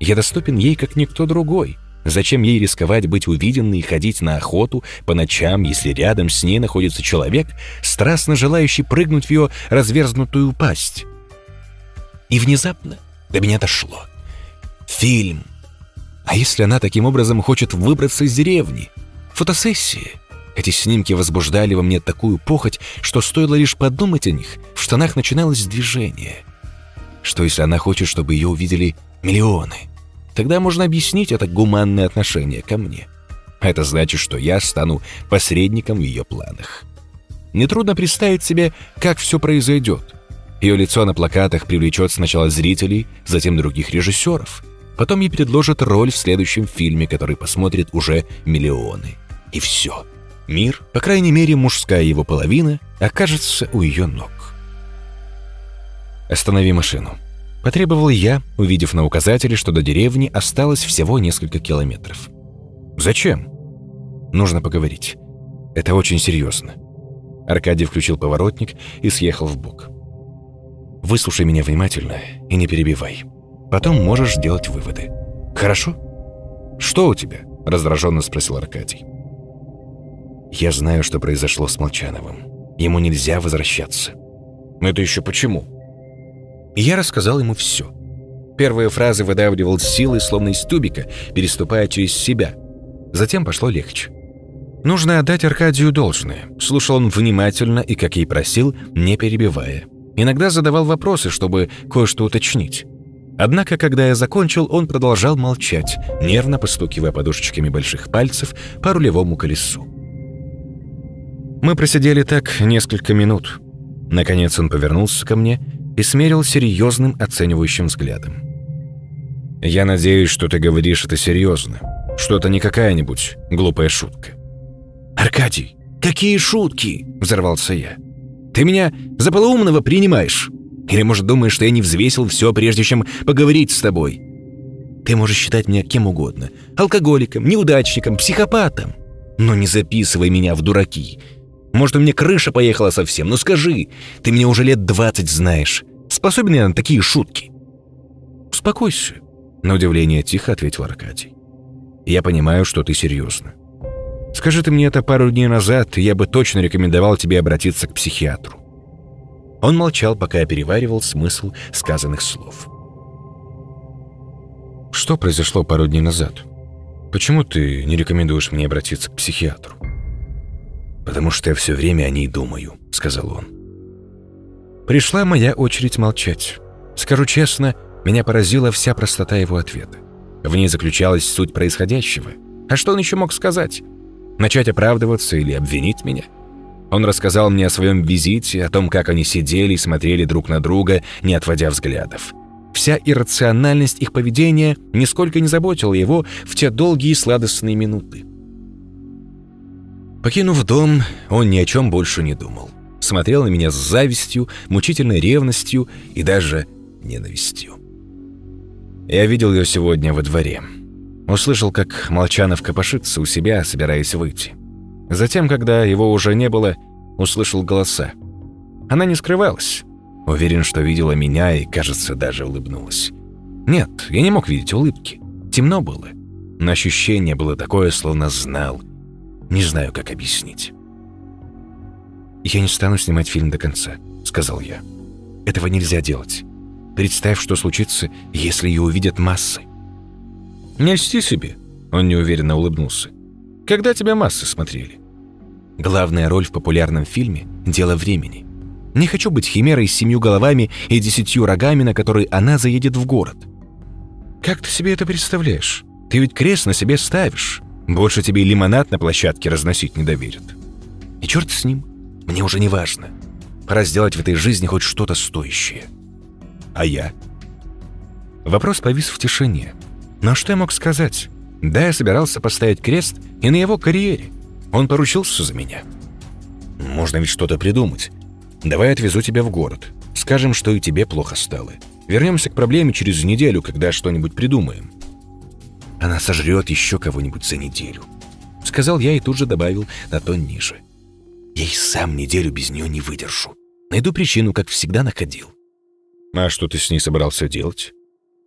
Я доступен ей, как никто другой. Зачем ей рисковать быть увиденной и ходить на охоту по ночам, если рядом с ней находится человек, страстно желающий прыгнуть в ее разверзнутую пасть? И внезапно до меня дошло. Фильм. А если она таким образом хочет выбраться из деревни? Фотосессии. Эти снимки возбуждали во мне такую похоть, что стоило лишь подумать о них, в штанах начиналось движение. Что если она хочет, чтобы ее увидели миллионы? Тогда можно объяснить это гуманное отношение ко мне. Это значит, что я стану посредником в ее планах. Нетрудно представить себе, как все произойдет. Ее лицо на плакатах привлечет сначала зрителей, затем других режиссеров. Потом ей предложат роль в следующем фильме, который посмотрят уже миллионы. И все. Мир, по крайней мере мужская его половина, окажется у ее ног. «Останови машину», — потребовал я, увидев на указателе, что до деревни осталось всего несколько километров. «Зачем?» «Нужно поговорить. Это очень серьезно». Аркадий включил поворотник и съехал в бок. Выслушай меня внимательно и не перебивай. Потом можешь делать выводы. Хорошо? Что у тебя? Раздраженно спросил Аркадий. Я знаю, что произошло с Молчановым. Ему нельзя возвращаться. Это еще почему? Я рассказал ему все. Первые фразы выдавливал силой, словно из тубика, переступая через себя. Затем пошло легче. Нужно отдать Аркадию должное. Слушал он внимательно и, как и просил, не перебивая. Иногда задавал вопросы, чтобы кое-что уточнить. Однако, когда я закончил, он продолжал молчать, нервно постукивая подушечками больших пальцев по рулевому колесу. Мы просидели так несколько минут. Наконец он повернулся ко мне и смерил серьезным оценивающим взглядом. «Я надеюсь, что ты говоришь это серьезно, что это не какая-нибудь глупая шутка». «Аркадий, какие шутки?» – взорвался я. Ты меня за полуумного принимаешь? Или, может, думаешь, что я не взвесил все, прежде чем поговорить с тобой? Ты можешь считать меня кем угодно. Алкоголиком, неудачником, психопатом. Но не записывай меня в дураки. Может, у меня крыша поехала совсем. Но скажи, ты меня уже лет двадцать знаешь. Способен я на такие шутки? Успокойся. На удивление тихо ответил Аркадий. Я понимаю, что ты серьезно. Скажи ты мне это пару дней назад, я бы точно рекомендовал тебе обратиться к психиатру». Он молчал, пока я переваривал смысл сказанных слов. «Что произошло пару дней назад? Почему ты не рекомендуешь мне обратиться к психиатру?» «Потому что я все время о ней думаю», — сказал он. Пришла моя очередь молчать. Скажу честно, меня поразила вся простота его ответа. В ней заключалась суть происходящего. А что он еще мог сказать? Начать оправдываться или обвинить меня? Он рассказал мне о своем визите, о том, как они сидели и смотрели друг на друга, не отводя взглядов. Вся иррациональность их поведения нисколько не заботила его в те долгие сладостные минуты. Покинув дом, он ни о чем больше не думал. Смотрел на меня с завистью, мучительной ревностью и даже ненавистью. Я видел ее сегодня во дворе. Услышал, как Молчанов копошится у себя, собираясь выйти. Затем, когда его уже не было, услышал голоса. Она не скрывалась. Уверен, что видела меня и, кажется, даже улыбнулась. Нет, я не мог видеть улыбки. Темно было. Но ощущение было такое, словно знал. Не знаю, как объяснить. «Я не стану снимать фильм до конца», — сказал я. «Этого нельзя делать. Представь, что случится, если ее увидят массы». «Не льсти себе», — он неуверенно улыбнулся. «Когда тебя массы смотрели?» «Главная роль в популярном фильме — дело времени. Не хочу быть химерой с семью головами и десятью рогами, на которые она заедет в город». «Как ты себе это представляешь? Ты ведь крест на себе ставишь. Больше тебе лимонад на площадке разносить не доверят». «И черт с ним. Мне уже не важно. Пора сделать в этой жизни хоть что-то стоящее». «А я?» Вопрос повис в тишине. Но что я мог сказать? Да, я собирался поставить крест и на его карьере. Он поручился за меня. Можно ведь что-то придумать. Давай отвезу тебя в город. Скажем, что и тебе плохо стало. Вернемся к проблеме через неделю, когда что-нибудь придумаем. Она сожрет еще кого-нибудь за неделю. Сказал я и тут же добавил на тон ниже. Я и сам неделю без нее не выдержу. Найду причину, как всегда находил. А что ты с ней собрался делать?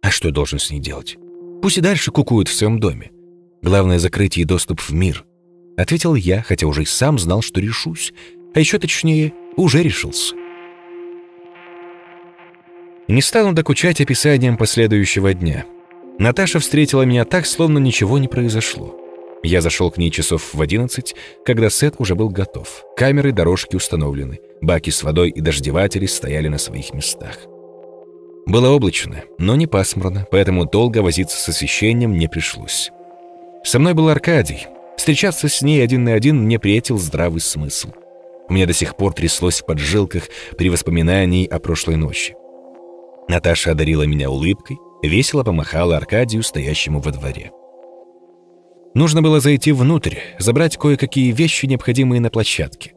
А что я должен с ней делать? Пусть и дальше кукуют в своем доме. Главное — закрыть ей доступ в мир. Ответил я, хотя уже и сам знал, что решусь. А еще точнее, уже решился. Не стану докучать описанием последующего дня. Наташа встретила меня так, словно ничего не произошло. Я зашел к ней часов в одиннадцать, когда сет уже был готов. Камеры, дорожки установлены, баки с водой и дождеватели стояли на своих местах. Было облачно, но не пасмурно, поэтому долго возиться с освещением не пришлось. Со мной был Аркадий. Встречаться с ней один на один мне приятел здравый смысл. У меня до сих пор тряслось в поджилках при воспоминании о прошлой ночи. Наташа одарила меня улыбкой, весело помахала Аркадию, стоящему во дворе. Нужно было зайти внутрь, забрать кое-какие вещи, необходимые на площадке.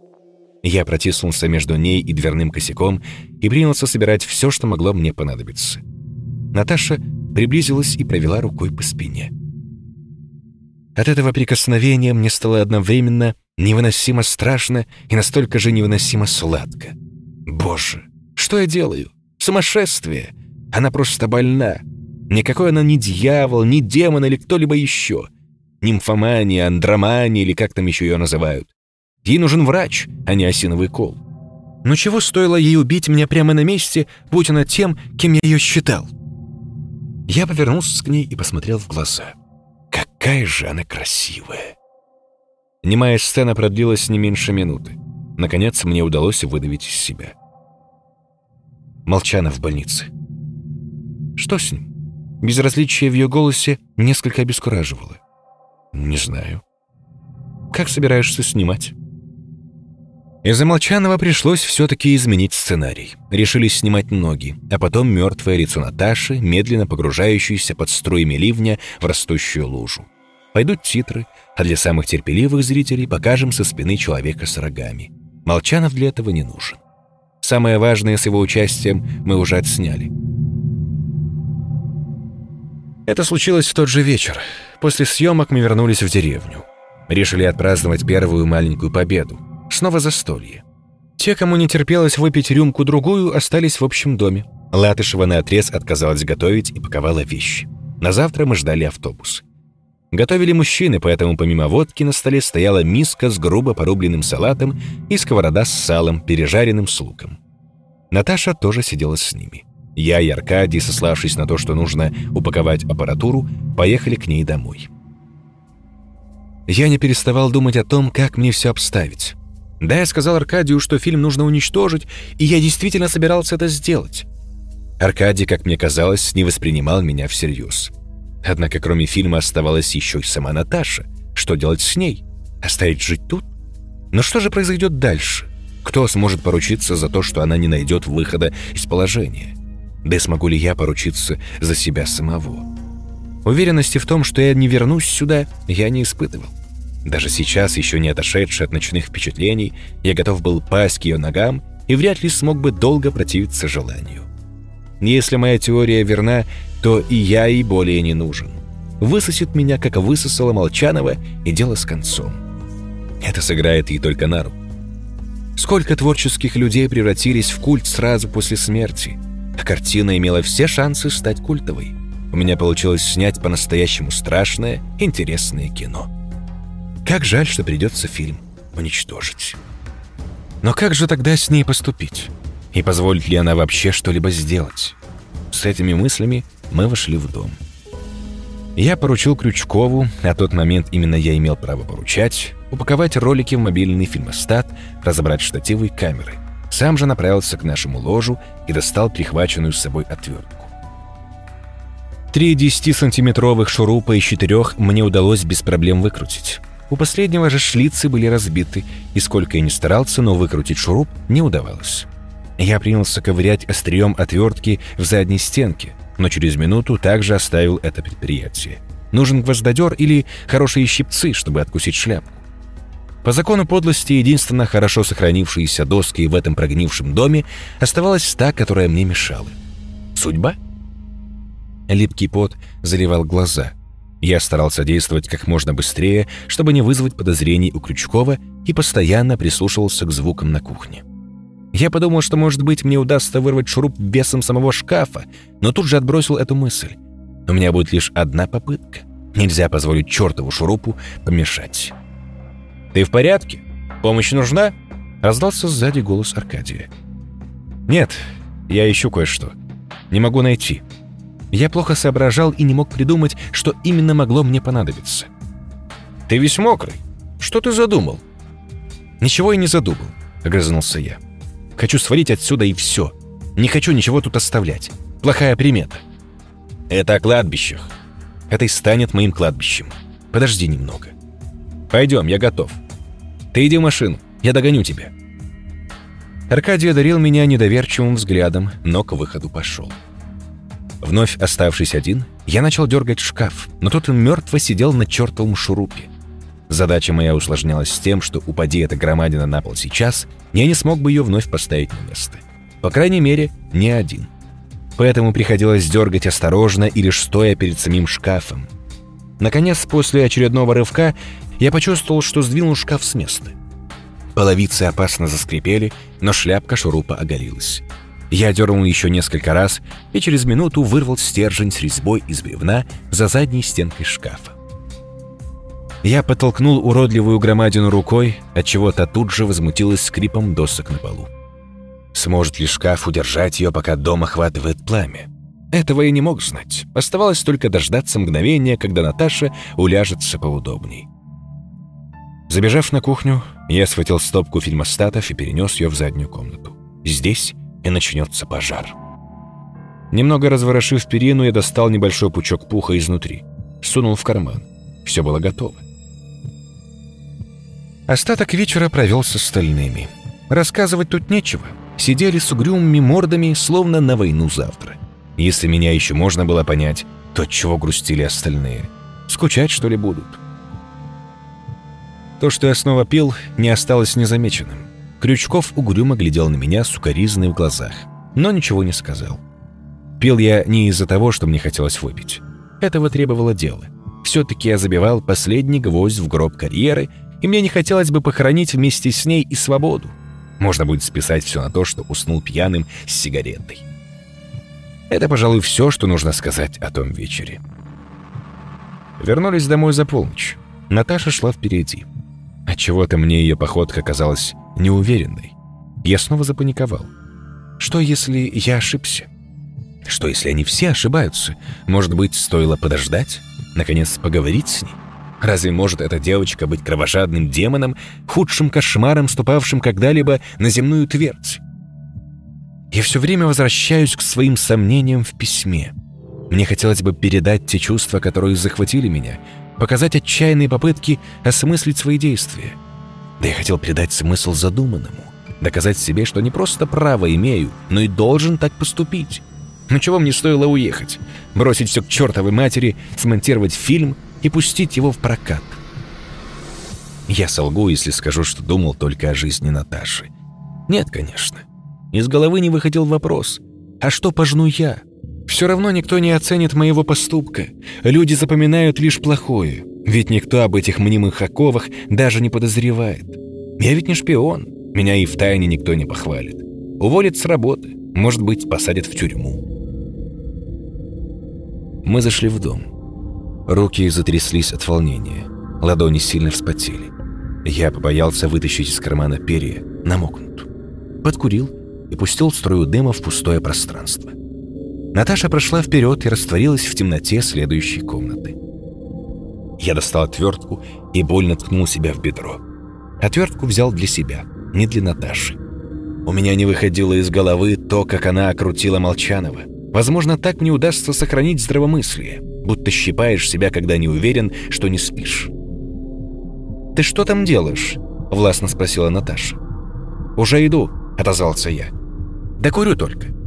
Я протиснулся между ней и дверным косяком и принялся собирать все, что могло мне понадобиться. Наташа приблизилась и провела рукой по спине. От этого прикосновения мне стало одновременно невыносимо страшно и настолько же невыносимо сладко. Боже, что я делаю? Сумасшествие! Она просто больна. Никакой она не дьявол, не демон или кто-либо еще. Нимфомания, андромания или как там еще ее называют. Ей нужен врач, а не осиновый кол. Но чего стоило ей убить меня прямо на месте, будь она тем, кем я ее считал? Я повернулся к ней и посмотрел в глаза. Какая же она красивая! Немая сцена продлилась не меньше минуты. Наконец, мне удалось выдавить из себя. Молчана в больнице. Что с ним? Безразличие в ее голосе несколько обескураживало. Не знаю. Как собираешься снимать? Из-за Молчанова пришлось все-таки изменить сценарий. Решили снимать ноги, а потом мертвое лицо Наташи, медленно погружающееся под струями ливня в растущую лужу. Пойдут титры, а для самых терпеливых зрителей покажем со спины человека с рогами. Молчанов для этого не нужен. Самое важное с его участием мы уже отсняли. Это случилось в тот же вечер. После съемок мы вернулись в деревню. Решили отпраздновать первую маленькую победу. Снова застолье. Те, кому не терпелось выпить рюмку-другую, остались в общем доме. Латышева наотрез отказалась готовить и паковала вещи. На завтра мы ждали автобус. Готовили мужчины, поэтому помимо водки на столе стояла миска с грубо порубленным салатом и сковорода с салом, пережаренным с луком. Наташа тоже сидела с ними. Я и Аркадий, сославшись на то, что нужно упаковать аппаратуру, поехали к ней домой. Я не переставал думать о том, как мне все обставить. Да, я сказал Аркадию, что фильм нужно уничтожить, и я действительно собирался это сделать. Аркадий, как мне казалось, не воспринимал меня всерьез. Однако кроме фильма оставалась еще и сама Наташа. Что делать с ней? Оставить жить тут? Но что же произойдет дальше? Кто сможет поручиться за то, что она не найдет выхода из положения? Да смогу ли я поручиться за себя самого? Уверенности в том, что я не вернусь сюда, я не испытывал. Даже сейчас, еще не отошедший от ночных впечатлений, я готов был пасть к ее ногам и вряд ли смог бы долго противиться желанию. Если моя теория верна, то и я ей более не нужен. Высосет меня, как высосала Молчанова, и дело с концом. Это сыграет ей только на руку. Сколько творческих людей превратились в культ сразу после смерти, а картина имела все шансы стать культовой. У меня получилось снять по-настоящему страшное, интересное кино. Как жаль, что придется фильм уничтожить. Но как же тогда с ней поступить? И позволит ли она вообще что-либо сделать? С этими мыслями мы вошли в дом. Я поручил Крючкову, а тот момент именно я имел право поручать, упаковать ролики в мобильный фильмостат, разобрать штативы и камеры. Сам же направился к нашему ложу и достал прихваченную с собой отвертку. Три 10-сантиметровых шурупа из четырех мне удалось без проблем выкрутить. У последнего же шлицы были разбиты, и сколько я ни старался, но выкрутить шуруп не удавалось. Я принялся ковырять острием отвертки в задней стенке, но через минуту также оставил это предприятие. Нужен гвоздодер или хорошие щипцы, чтобы откусить шляпку. По закону подлости, единственно хорошо сохранившиеся доски в этом прогнившем доме оставалась та, которая мне мешала. Судьба? Липкий пот заливал глаза. Я старался действовать как можно быстрее, чтобы не вызвать подозрений у Крючкова и постоянно прислушивался к звукам на кухне. Я подумал, что, может быть, мне удастся вырвать шуруп весом самого шкафа, но тут же отбросил эту мысль. У меня будет лишь одна попытка. Нельзя позволить чертову шурупу помешать. «Ты в порядке? Помощь нужна?» Раздался сзади голос Аркадия. «Нет, я ищу кое-что. Не могу найти». Я плохо соображал и не мог придумать, что именно могло мне понадобиться. «Ты весь мокрый. Что ты задумал?» «Ничего я не задумал», — огрызнулся я. Хочу свалить отсюда и все. Не хочу ничего тут оставлять. Плохая примета. Это о кладбищах. Это и станет моим кладбищем. Подожди немного. Пойдем, я готов. Ты иди в машину, я догоню тебя. Аркадий одарил меня недоверчивым взглядом, но к выходу пошел. Вновь оставшись один, я начал дергать шкаф, но тот мертво сидел на чертовом шурупе. Задача моя усложнялась с тем, что упади эта громадина на пол сейчас, я не смог бы ее вновь поставить на место. По крайней мере, не один. Поэтому приходилось дергать осторожно и лишь стоя перед самим шкафом. Наконец, после очередного рывка, я почувствовал, что сдвинул шкаф с места. Половицы опасно заскрипели, но шляпка шурупа оголилась. Я дернул еще несколько раз и через минуту вырвал стержень с резьбой из бревна за задней стенкой шкафа. Я подтолкнул уродливую громадину рукой, отчего та тут же возмутилась скрипом досок на полу. Сможет ли шкаф удержать ее, пока дом охватывает пламя? Этого я не мог знать. Оставалось только дождаться мгновения, когда Наташа уляжется поудобней. Забежав на кухню, я схватил стопку фильмостатов и перенес ее в заднюю комнату. Здесь и начнется пожар. Немного разворошив перину, я достал небольшой пучок пуха изнутри. Сунул в карман. Все было готово. Остаток вечера провел с остальными. Рассказывать тут нечего. Сидели с угрюмыми мордами, словно на войну завтра. Если меня еще можно было понять, то чего грустили остальные? Скучать, что ли, будут? То, что я снова пил, не осталось незамеченным. Крючков угрюмо глядел на меня с укоризной в глазах, но ничего не сказал. Пил я не из-за того, что мне хотелось выпить. Этого требовало дело. Все-таки я забивал последний гвоздь в гроб карьеры и мне не хотелось бы похоронить вместе с ней и свободу. Можно будет списать все на то, что уснул пьяным с сигаретой. Это, пожалуй, все, что нужно сказать о том вечере. Вернулись домой за полночь. Наташа шла впереди. Отчего-то мне ее походка казалась неуверенной. Я снова запаниковал. Что, если я ошибся? Что, если они все ошибаются? Может быть, стоило подождать? Наконец, поговорить с ней? Разве может эта девочка быть кровожадным демоном, худшим кошмаром, ступавшим когда-либо на земную твердь? Я все время возвращаюсь к своим сомнениям в письме. Мне хотелось бы передать те чувства, которые захватили меня, показать отчаянные попытки осмыслить свои действия. Да я хотел придать смысл задуманному, доказать себе, что не просто право имею, но и должен так поступить. Но чего мне стоило уехать? Бросить все к чертовой матери, смонтировать фильм — и пустить его в прокат. Я солгу, если скажу, что думал только о жизни Наташи. Нет, конечно. Из головы не выходил вопрос. А что пожну я? Все равно никто не оценит моего поступка. Люди запоминают лишь плохое. Ведь никто об этих мнимых оковах даже не подозревает. Я ведь не шпион. Меня и в тайне никто не похвалит. Уволят с работы. Может быть, посадят в тюрьму. Мы зашли в дом. Руки затряслись от волнения. Ладони сильно вспотели. Я побоялся вытащить из кармана перья, намокнут. Подкурил и пустил струю дыма в пустое пространство. Наташа прошла вперед и растворилась в темноте следующей комнаты. Я достал отвертку и больно ткнул себя в бедро. Отвертку взял для себя, не для Наташи. У меня не выходило из головы то, как она окрутила Молчанова. Возможно, так мне удастся сохранить здравомыслие, будто щипаешь себя, когда не уверен, что не спишь. «Ты что там делаешь?» — властно спросила Наташа. «Уже иду», — отозвался я. «Да курю только».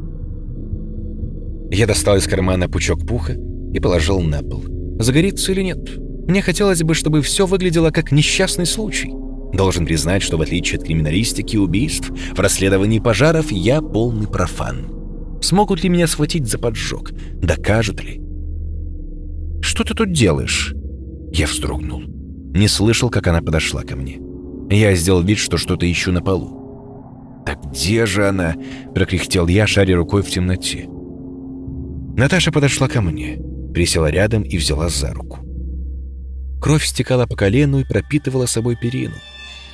Я достал из кармана пучок пуха и положил на пол. Загорится или нет? Мне хотелось бы, чтобы все выглядело как несчастный случай. Должен признать, что в отличие от криминалистики и убийств, в расследовании пожаров я полный профан. Смогут ли меня схватить за поджог? Докажут ли? «Что ты тут делаешь?» Я вздрогнул. Не слышал, как она подошла ко мне. Я сделал вид, что что-то ищу на полу. «Так где же она?» — прокряхтел я, шаря рукой в темноте. Наташа подошла ко мне, присела рядом и взяла за руку. Кровь стекала по колену и пропитывала собой перину.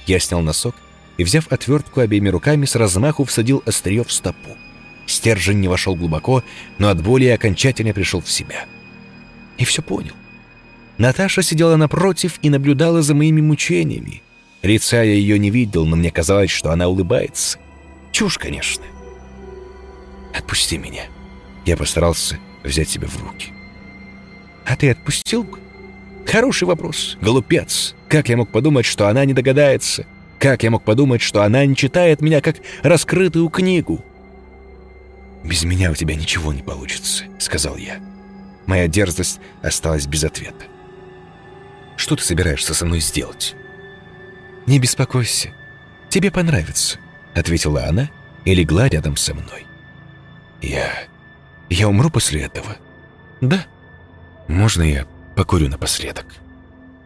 Я снял носок и, взяв отвертку обеими руками, с размаху всадил острие в стопу. Стержень не вошел глубоко, но от боли окончательно пришел в себя. И все понял. Наташа сидела напротив и наблюдала за моими мучениями. Лица я ее не видел, но мне казалось, что она улыбается. Чушь, конечно. «Отпусти меня». Я постарался взять себя в руки. «А ты отпустил?» Хороший вопрос. Голупец. Как я мог подумать, что она не догадается? Как я мог подумать, что она не читает меня как раскрытую книгу? «Без меня у тебя ничего не получится», — сказал я. Моя дерзость осталась без ответа. «Что ты собираешься со мной сделать?» «Не беспокойся. Тебе понравится», — ответила она и легла рядом со мной. «Я... я умру после этого?» «Да». «Можно я Покурю напоследок».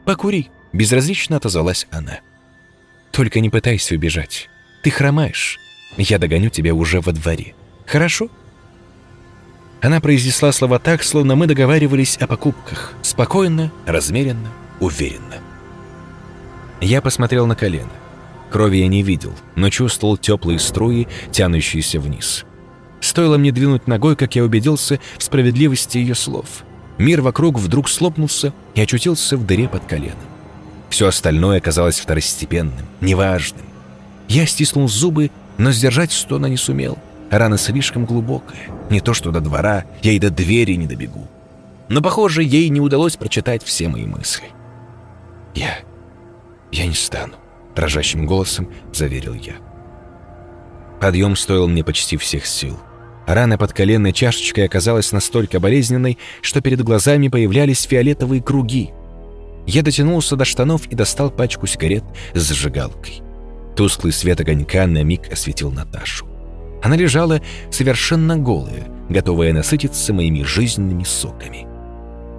«Покури», — безразлично отозвалась она. «Только не пытайся убежать. Ты хромаешь. Я догоню тебя уже во дворе. Хорошо?» Она произнесла слова так, словно мы договаривались о покупках. Спокойно, размеренно, уверенно. Я посмотрел на колено. Крови я не видел, но чувствовал теплые струи, тянущиеся вниз. Стоило мне двинуть ногой, как я убедился в справедливости ее слов. Мир вокруг вдруг слопнулся и очутился в дыре под коленом. Все остальное оказалось второстепенным, неважным. Я стиснул зубы, но сдержать стона не сумел. Рана слишком глубокая. Не то что до двора, я и до двери не добегу. Но, похоже, ей не удалось прочитать все мои мысли. «Я... я не стану», — дрожащим голосом заверил я. Подъем стоил мне почти всех сил. Рана под коленной чашечкой оказалась настолько болезненной, что перед глазами появлялись фиолетовые круги. Я дотянулся до штанов и достал пачку сигарет с зажигалкой. Тусклый свет огонька на миг осветил Наташу. Она лежала совершенно голая, готовая насытиться моими жизненными соками.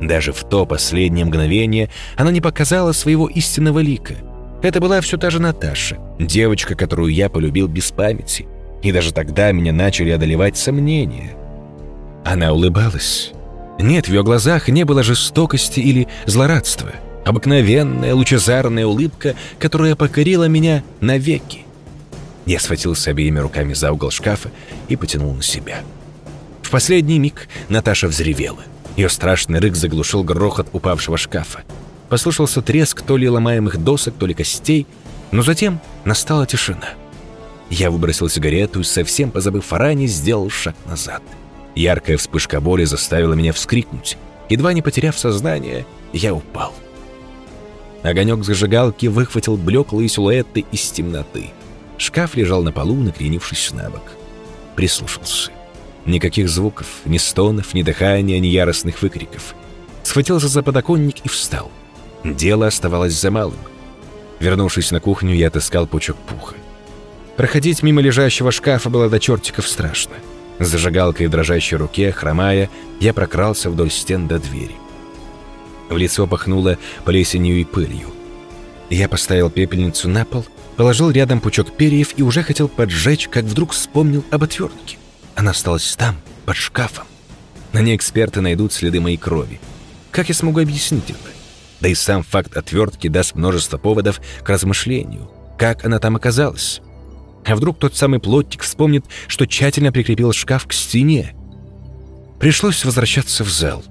Даже в то последнее мгновение она не показала своего истинного лика. Это была все та же Наташа, девочка, которую я полюбил без памяти, и даже тогда меня начали одолевать сомнения. Она улыбалась. Нет, в ее глазах не было жестокости или злорадства. Обыкновенная лучезарная улыбка, которая покорила меня навеки. Я схватился обеими руками за угол шкафа и потянул на себя. В последний миг Наташа взревела. Ее страшный рык заглушил грохот упавшего шкафа. Послушался треск то ли ломаемых досок, то ли костей, но затем настала тишина. Я выбросил сигарету и, совсем позабыв о ране, сделал шаг назад. Яркая вспышка боли заставила меня вскрикнуть. Едва не потеряв сознание, я упал. Огонек зажигалки выхватил блеклые силуэты из темноты. Шкаф лежал на полу, накренившись на бок. Прислушался. Никаких звуков, ни стонов, ни дыхания, ни яростных выкриков. Схватился за подоконник и встал. Дело оставалось за малым. Вернувшись на кухню, я отыскал пучок пуха. Проходить мимо лежащего шкафа было до чертиков страшно. С зажигалкой в дрожащей руке, хромая, я прокрался вдоль стен до двери. В лицо пахнуло плесенью и пылью. Я поставил пепельницу на пол, положил рядом пучок перьев и уже хотел поджечь, как вдруг вспомнил об отвертке. Она осталась там, под шкафом. На ней эксперты найдут следы моей крови. Как я смогу объяснить это? Да и сам факт отвертки даст множество поводов к размышлению. Как она там оказалась? А вдруг тот самый плотник вспомнит, что тщательно прикрепил шкаф к стене? Пришлось возвращаться в зал.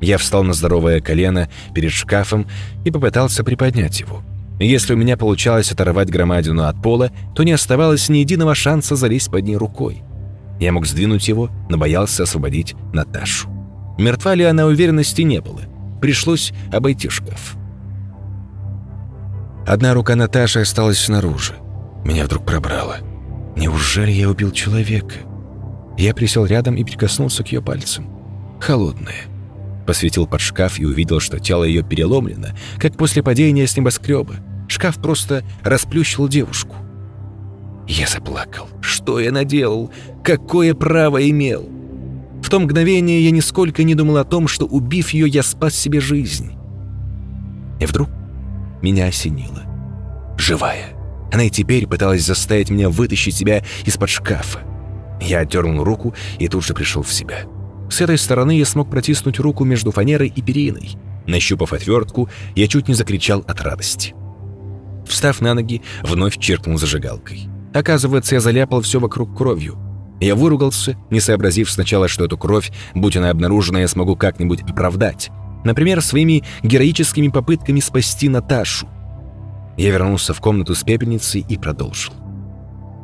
Я встал на здоровое колено перед шкафом и попытался приподнять его. Если у меня получалось оторвать громадину от пола, то не оставалось ни единого шанса залезть под ней рукой. Я мог сдвинуть его, но боялся освободить Наташу. Мертва ли она, уверенности не было. Пришлось обойти шкаф. Одна рука Наташи осталась снаружи. Меня вдруг пробрало. Неужели я убил человека? Я присел рядом и прикоснулся к ее пальцам. Холодная. Посветил под шкаф и увидел, что тело ее переломлено, как после падения с небоскреба. Шкаф просто расплющил девушку. Я заплакал. Что я наделал? Какое право имел? В то мгновение я нисколько не думал о том, что, убив ее, я спас себе жизнь. И вдруг меня осенило. Живая. Она и теперь пыталась заставить меня вытащить себя из-под шкафа. Я отдернул руку и тут же пришел в себя. С этой стороны я смог протиснуть руку между фанерой и периной. Нащупав отвертку, я чуть не закричал от радости. Встав на ноги, вновь чиркнул зажигалкой. Оказывается, я заляпал все вокруг кровью. Я выругался, не сообразив сначала, что эту кровь, будь она обнаружена, я смогу как-нибудь оправдать. Например, своими героическими попытками спасти Наташу. Я вернулся в комнату с пепельницей и продолжил.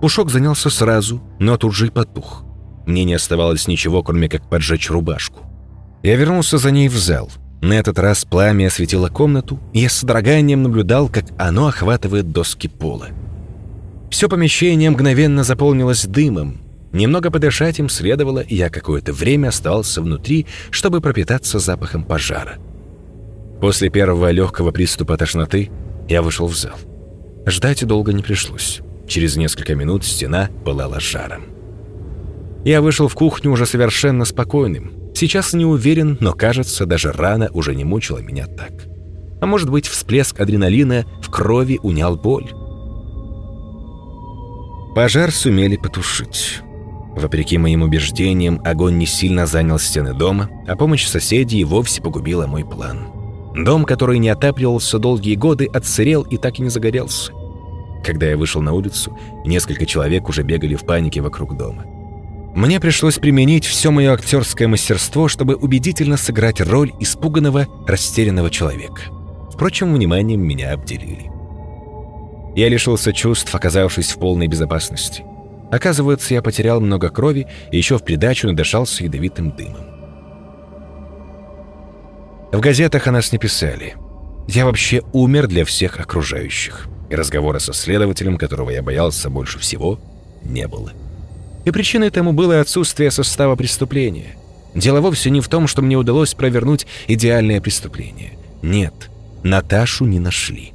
Пушок занялся сразу, но тут же и потух. Мне не оставалось ничего, кроме как поджечь рубашку. Я вернулся за ней в зал. На этот раз пламя осветило комнату, и я с содроганием наблюдал, как оно охватывает доски пола. Все помещение мгновенно заполнилось дымом. Немного подышать им следовало, и я какое-то время оставался внутри, чтобы пропитаться запахом пожара. После первого легкого приступа тошноты я вышел в зал. Ждать долго не пришлось. Через несколько минут стена пылала жаром. Я вышел в кухню уже совершенно спокойным. Сейчас не уверен, но кажется, даже рана уже не мучила меня так. А может быть, всплеск адреналина в крови унял боль. Пожар сумели потушить. Вопреки моим убеждениям, огонь не сильно занял стены дома, а помощь соседей вовсе погубила мой план. Дом, который не отапливался долгие годы, отсырел и так и не загорелся. Когда я вышел на улицу, несколько человек уже бегали в панике вокруг дома. Мне пришлось применить все мое актерское мастерство, чтобы убедительно сыграть роль испуганного, растерянного человека. Впрочем, вниманием меня обделили. Я лишился чувств, оказавшись в полной безопасности. Оказывается, я потерял много крови и еще в придачу надышался ядовитым дымом. В газетах о нас не писали. Я вообще умер для всех окружающих. И разговора со следователем, которого я боялся больше всего, не было. И причиной тому было отсутствие состава преступления. Дело вовсе не в том, что мне удалось провернуть идеальное преступление. Нет, Наташу не нашли.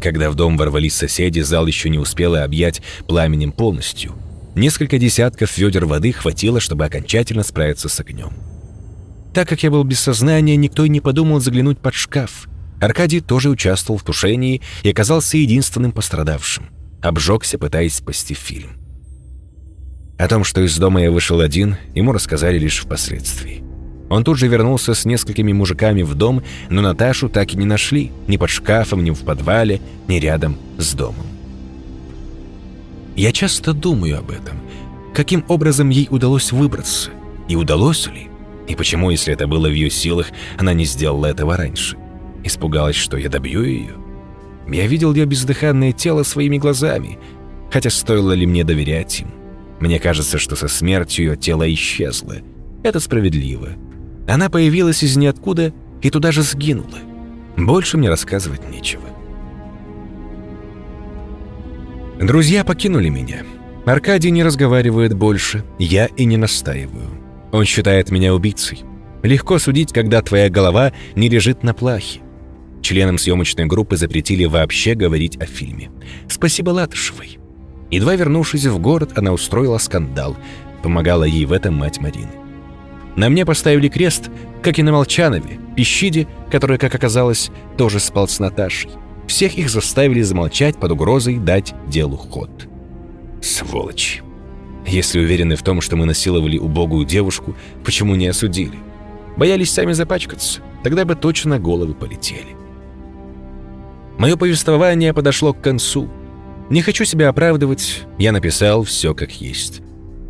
Когда в дом ворвались соседи, зал еще не успела объять пламенем полностью. Несколько десятков ведер воды хватило, чтобы окончательно справиться с огнем. Так как я был без сознания, никто и не подумал заглянуть под шкаф. Аркадий тоже участвовал в тушении и оказался единственным пострадавшим. Обжегся, пытаясь спасти фильм. О том, что из дома я вышел один, ему рассказали лишь впоследствии. Он тут же вернулся с несколькими мужиками в дом, но Наташу так и не нашли, ни под шкафом, ни в подвале, ни рядом с домом. Я часто думаю об этом. Каким образом ей удалось выбраться? И удалось ли? И почему, если это было в ее силах, она не сделала этого раньше? Испугалась, что я добью ее? Я видел ее бездыханное тело своими глазами, хотя стоило ли мне доверять им? Мне кажется, что со смертью ее тело исчезло. Это справедливо. Она появилась из ниоткуда и туда же сгинула. Больше мне рассказывать нечего. Друзья покинули меня. Аркадий не разговаривает больше, я и не настаиваю. Он считает меня убийцей. Легко судить, когда твоя голова не лежит на плахе. Членам съемочной группы запретили вообще говорить о фильме. Спасибо Латышевой. Едва вернувшись в город, она устроила скандал. Помогала ей в этом мать Марины. На мне поставили крест, как и на Молчанове, Пищиде, который, как оказалось, тоже спал с Наташей. Всех их заставили замолчать под угрозой дать делу ход. Сволочи. Если уверены в том, что мы насиловали убогую девушку, почему не осудили? Боялись сами запачкаться. Тогда бы точно головы полетели. Мое повествование подошло к концу. Не хочу себя оправдывать, я написал все как есть.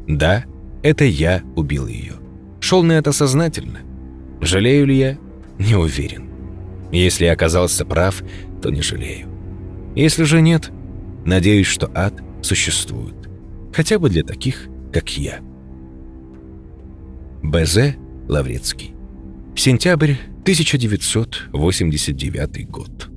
Да, это я убил ее. Шел на это сознательно. Жалею ли я? Не уверен. Если я оказался прав, то не жалею. Если же нет, надеюсь, что ад существует. Хотя бы для таких, как я. Б.З. Лаврецкий. Сентябрь 1989 год.